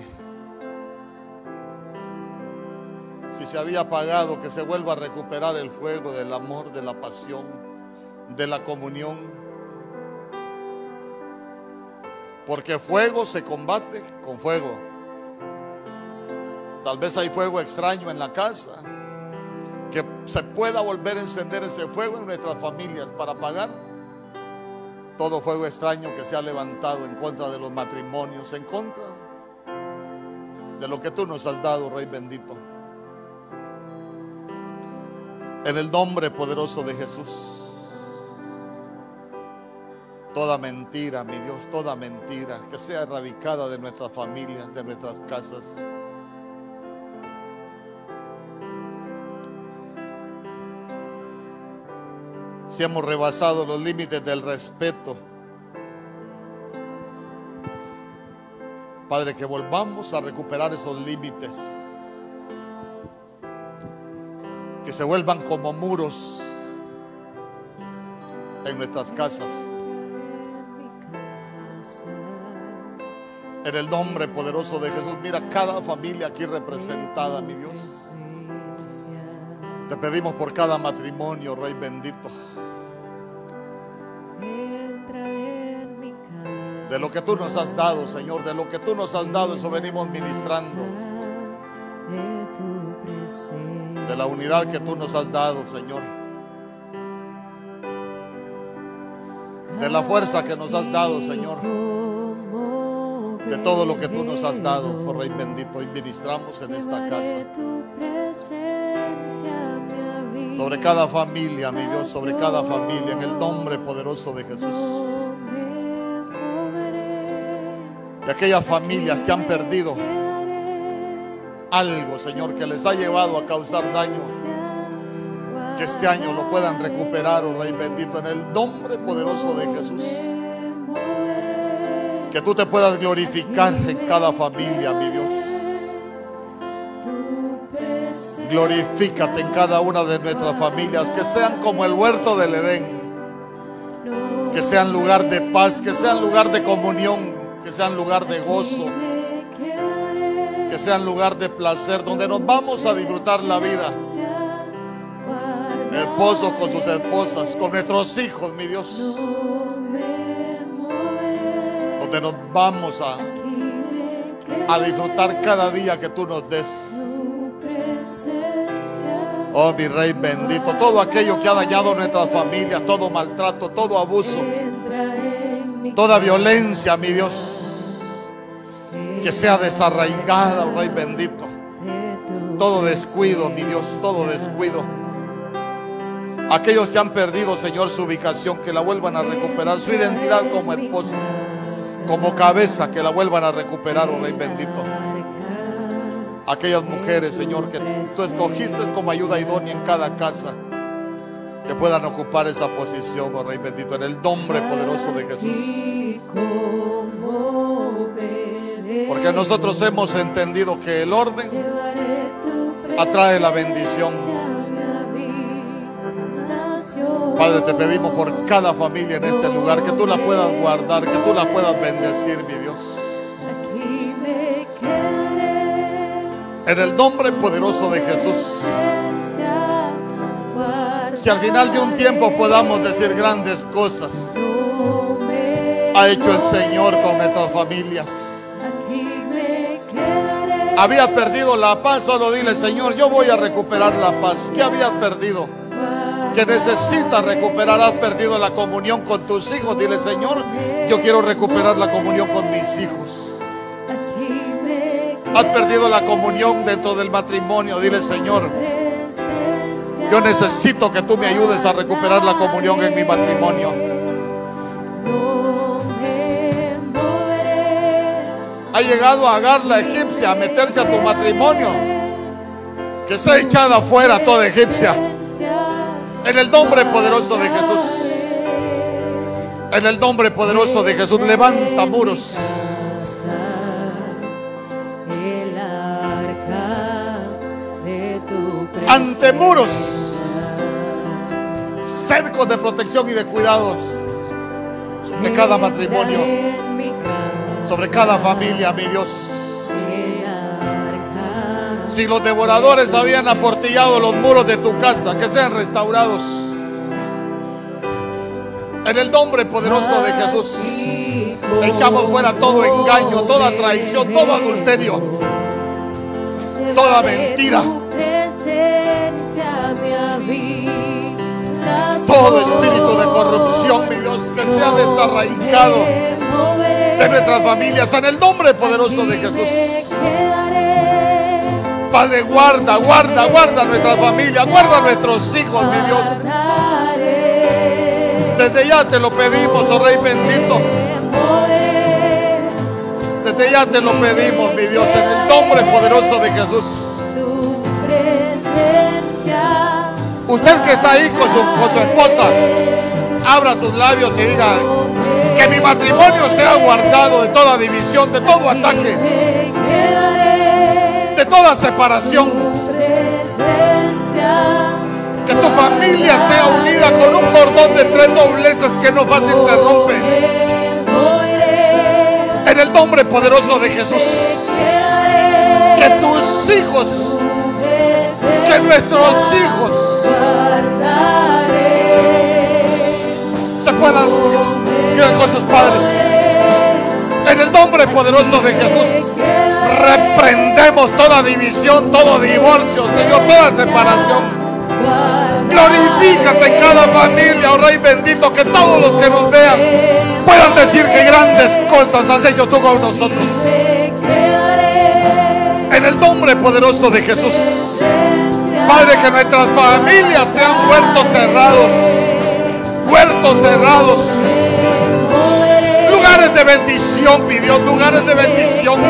Si se había apagado, que se vuelva a recuperar el fuego del amor, de la pasión, de la comunión. Porque fuego se combate con fuego. Tal vez hay fuego extraño en la casa. Que se pueda volver a encender ese fuego en nuestras familias para apagar todo fuego extraño que se ha levantado en contra de los matrimonios, en contra de lo que tú nos has dado, Rey bendito. En el nombre poderoso de Jesús. Toda mentira, mi Dios, toda mentira que sea erradicada de nuestras familias, de nuestras casas. Si hemos rebasado los límites del respeto. Padre, que volvamos a recuperar esos límites. Que se vuelvan como muros en nuestras casas. En el nombre poderoso de Jesús, mira cada familia aquí representada, mi Dios. Te pedimos por cada matrimonio, Rey bendito. De lo que tú nos has dado, Señor, de lo que tú nos has dado, eso venimos ministrando. De la unidad que tú nos has dado, Señor. De la fuerza que nos has dado, Señor. De todo lo que tú nos has dado, oh Rey bendito, y ministramos en esta casa. Sobre cada familia, mi Dios, sobre cada familia, en el nombre poderoso de Jesús. De aquellas familias que han perdido algo, Señor, que les ha llevado a causar daño, que este año lo puedan recuperar, oh Rey bendito, en el nombre poderoso de Jesús. Que tú te puedas glorificar en cada familia, mi Dios. Glorifícate en cada una de nuestras familias, que sean como el huerto del Edén, que sean lugar de paz, que sean lugar de comunión, que sean lugar de gozo, Que sea un lugar de placer donde nos vamos a disfrutar la vida. Esposo con sus esposas, con nuestros hijos, mi Dios. Donde nos vamos a, a disfrutar cada día que tú nos des. Oh, mi Rey bendito, todo aquello que ha dañado nuestras familias, todo maltrato, todo abuso, toda violencia, mi Dios, que sea desarraigada, oh, Rey bendito. Todo descuido, mi Dios, todo descuido. Aquellos que han perdido, Señor, su ubicación, que la vuelvan a recuperar, su identidad como esposo, como cabeza, que la vuelvan a recuperar, oh Rey bendito aquellas mujeres, Señor, que tú escogiste como ayuda idónea en cada casa, que puedan ocupar esa posición, oh Rey bendito, en el nombre poderoso de Jesús. Porque nosotros hemos entendido que el orden atrae la bendición. Padre, te pedimos por cada familia en este lugar que tú la puedas guardar, que tú la puedas bendecir, mi Dios. En el nombre poderoso de Jesús. Que al final de un tiempo podamos decir grandes cosas. Ha hecho el Señor con nuestras familias. Habías perdido la paz, solo dile, Señor, yo voy a recuperar la paz. ¿Qué habías perdido? Que necesitas recuperar, has perdido la comunión con tus hijos. Dile, Señor, yo quiero recuperar la comunión con mis hijos. Has perdido la comunión dentro del matrimonio. Dile, Señor, yo necesito que tú me ayudes a recuperar la comunión en mi matrimonio. Ha llegado a Agar la egipcia a meterse a tu matrimonio. Que sea echada fuera toda egipcia. En el nombre poderoso de Jesús. En el nombre poderoso de Jesús. Levanta muros. ante muros, cercos de protección y de cuidados sobre cada matrimonio, sobre cada familia, mi Dios. Si los devoradores habían aportillado los muros de tu casa, que sean restaurados. En el nombre poderoso de Jesús, echamos fuera todo engaño, toda traición, todo adulterio, toda mentira todo espíritu de corrupción, mi Dios, que sea desarraigado de nuestras familias en el nombre poderoso de Jesús. Padre, guarda, guarda, guarda nuestra familia, guarda nuestros hijos, mi Dios. Desde ya te lo pedimos, oh Rey bendito. Desde ya te lo pedimos, mi Dios, en el nombre poderoso de Jesús. Usted que está ahí con su, con su esposa, abra sus labios y diga, que mi matrimonio sea guardado de toda división, de todo ataque, de toda separación. Que tu familia sea unida con un cordón de tres dobleces que no fácil se rompe. En el nombre poderoso de Jesús. Que tus hijos, que nuestros hijos se puedan quedar con sus padres. En el nombre poderoso de Jesús, reprendemos toda división, todo divorcio, Señor, toda separación. Glorifícate en cada familia, oh Rey bendito, que todos los que nos vean puedan decir que grandes cosas has hecho tú con nosotros. En el nombre poderoso de Jesús. Padre, que nuestras familias sean huertos cerrados, huertos cerrados, lugares de bendición, mi Dios, lugares de bendición,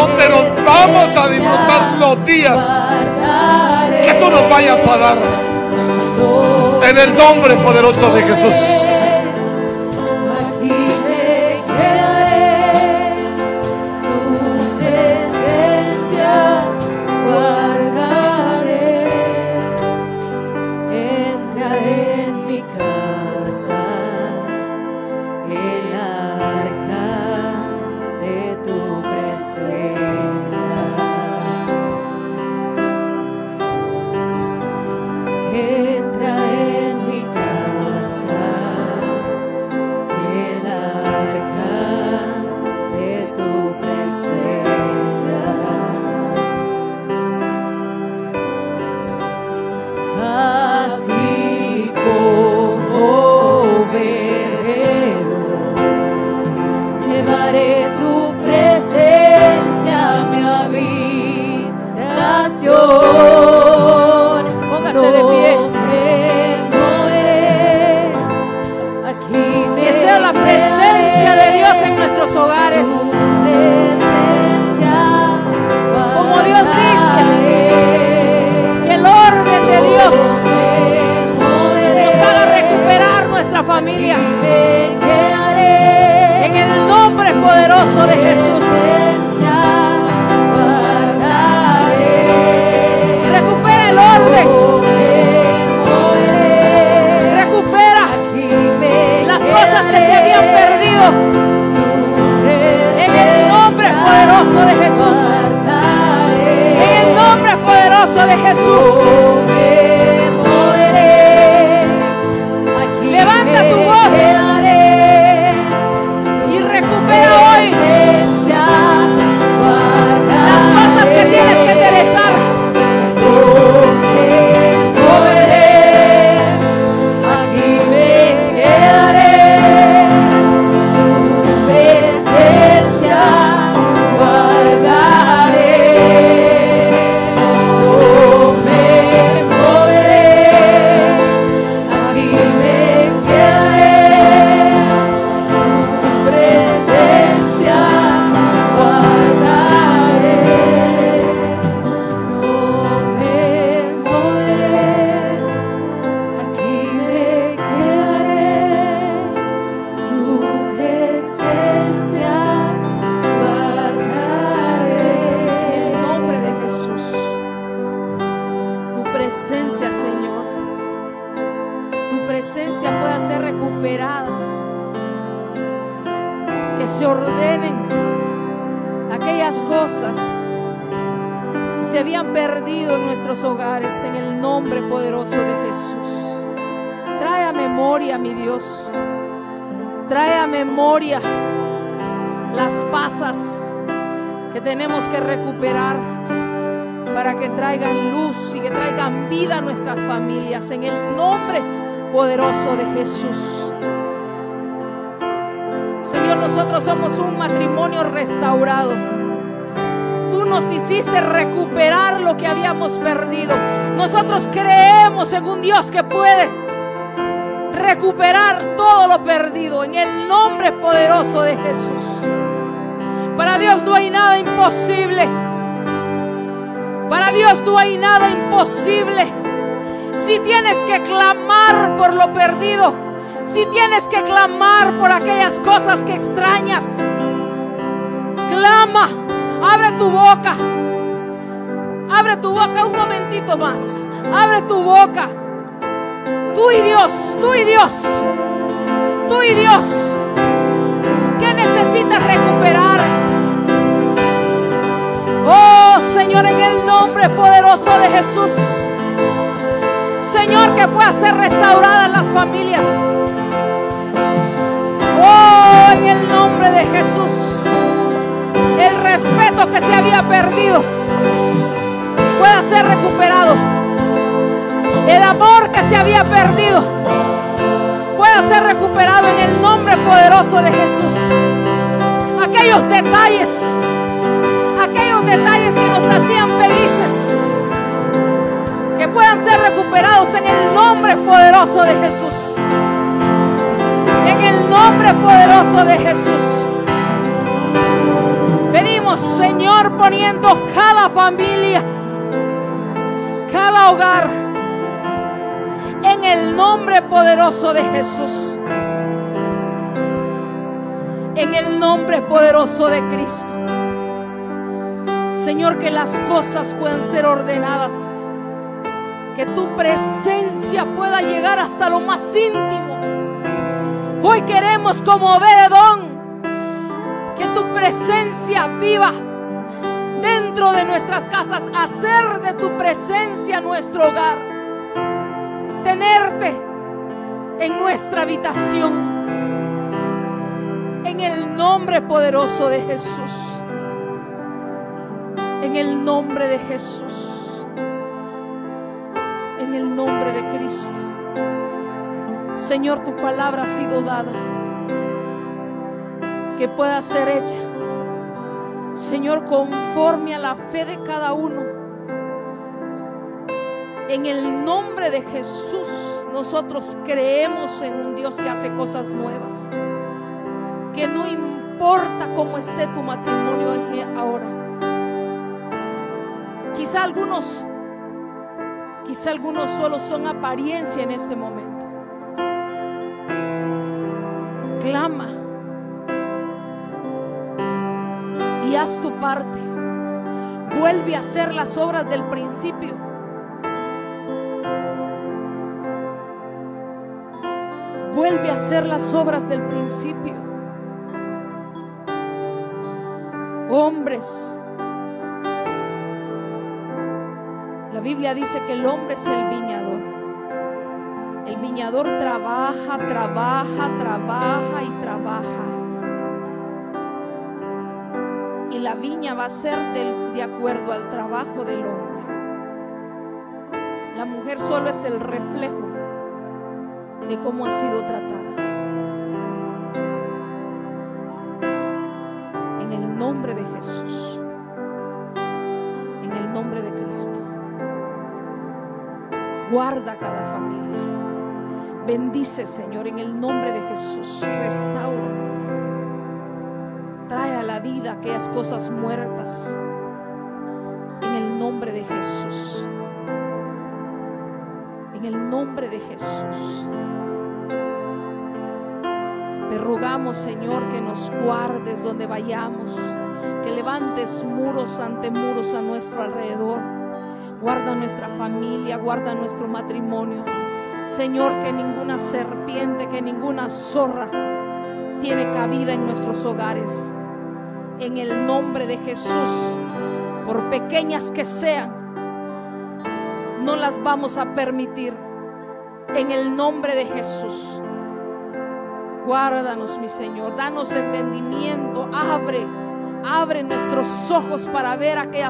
donde nos vamos a disfrutar los días que tú nos vayas a dar, en el nombre poderoso de Jesús. Poderoso de Jesús. Recupera el orden. Recupera las cosas que se habían perdido. En el nombre poderoso de Jesús. En el nombre poderoso de Jesús. De Jesús. Señor, nosotros somos un matrimonio restaurado. Tú nos hiciste recuperar lo que habíamos perdido. Nosotros creemos en un Dios que puede recuperar todo lo perdido en el nombre poderoso de Jesús. Para Dios no hay nada imposible. Para Dios no hay nada imposible. Si tienes que clamar por lo perdido, si tienes que clamar por aquellas cosas que extrañas, clama, abre tu boca. Abre tu boca un momentito más. Abre tu boca. Tú y Dios, tú y Dios, tú y Dios. ¿Qué necesitas recuperar? Oh Señor, en el nombre poderoso de Jesús. Señor, que pueda ser restauradas las familias. Oh, en el nombre de Jesús. El respeto que se había perdido pueda ser recuperado. El amor que se había perdido pueda ser recuperado en el nombre poderoso de Jesús. Aquellos detalles, aquellos detalles que nos hacían felices, que puedan ser recuperados en el nombre poderoso de Jesús. En el nombre poderoso de Jesús. Venimos, Señor, poniendo cada familia, cada hogar, en el nombre poderoso de Jesús. En el nombre poderoso de Cristo. Señor, que las cosas puedan ser ordenadas. Que tu presencia pueda llegar hasta lo más íntimo. Hoy queremos como Obededón que tu presencia viva dentro de nuestras casas, hacer de tu presencia nuestro hogar, tenerte en nuestra habitación, en el nombre poderoso de Jesús, en el nombre de Jesús, en el nombre de Cristo. Señor, tu palabra ha sido dada que pueda ser hecha. Señor, conforme a la fe de cada uno. En el nombre de Jesús nosotros creemos en un Dios que hace cosas nuevas. Que no importa cómo esté tu matrimonio ahora. Quizá algunos, quizá algunos solo son apariencia en este momento. Clama y haz tu parte. Vuelve a hacer las obras del principio. Vuelve a hacer las obras del principio. Hombres. La Biblia dice que el hombre es el viñador. El viñador trabaja, trabaja, trabaja y trabaja. Y la viña va a ser de acuerdo al trabajo del hombre. La mujer solo es el reflejo de cómo ha sido tratada. Guarda cada familia. Bendice, Señor, en el nombre de Jesús. Restaura. Trae a la vida aquellas cosas muertas. En el nombre de Jesús. En el nombre de Jesús. Te rogamos, Señor, que nos guardes donde vayamos, que levantes muros ante muros a nuestro alrededor. Guarda nuestra familia, guarda nuestro matrimonio. Señor, que ninguna serpiente, que ninguna zorra tiene cabida en nuestros hogares. En el nombre de Jesús, por pequeñas que sean, no las vamos a permitir. En el nombre de Jesús. Guárdanos, mi Señor. Danos entendimiento. Abre, abre nuestros ojos para ver aquellas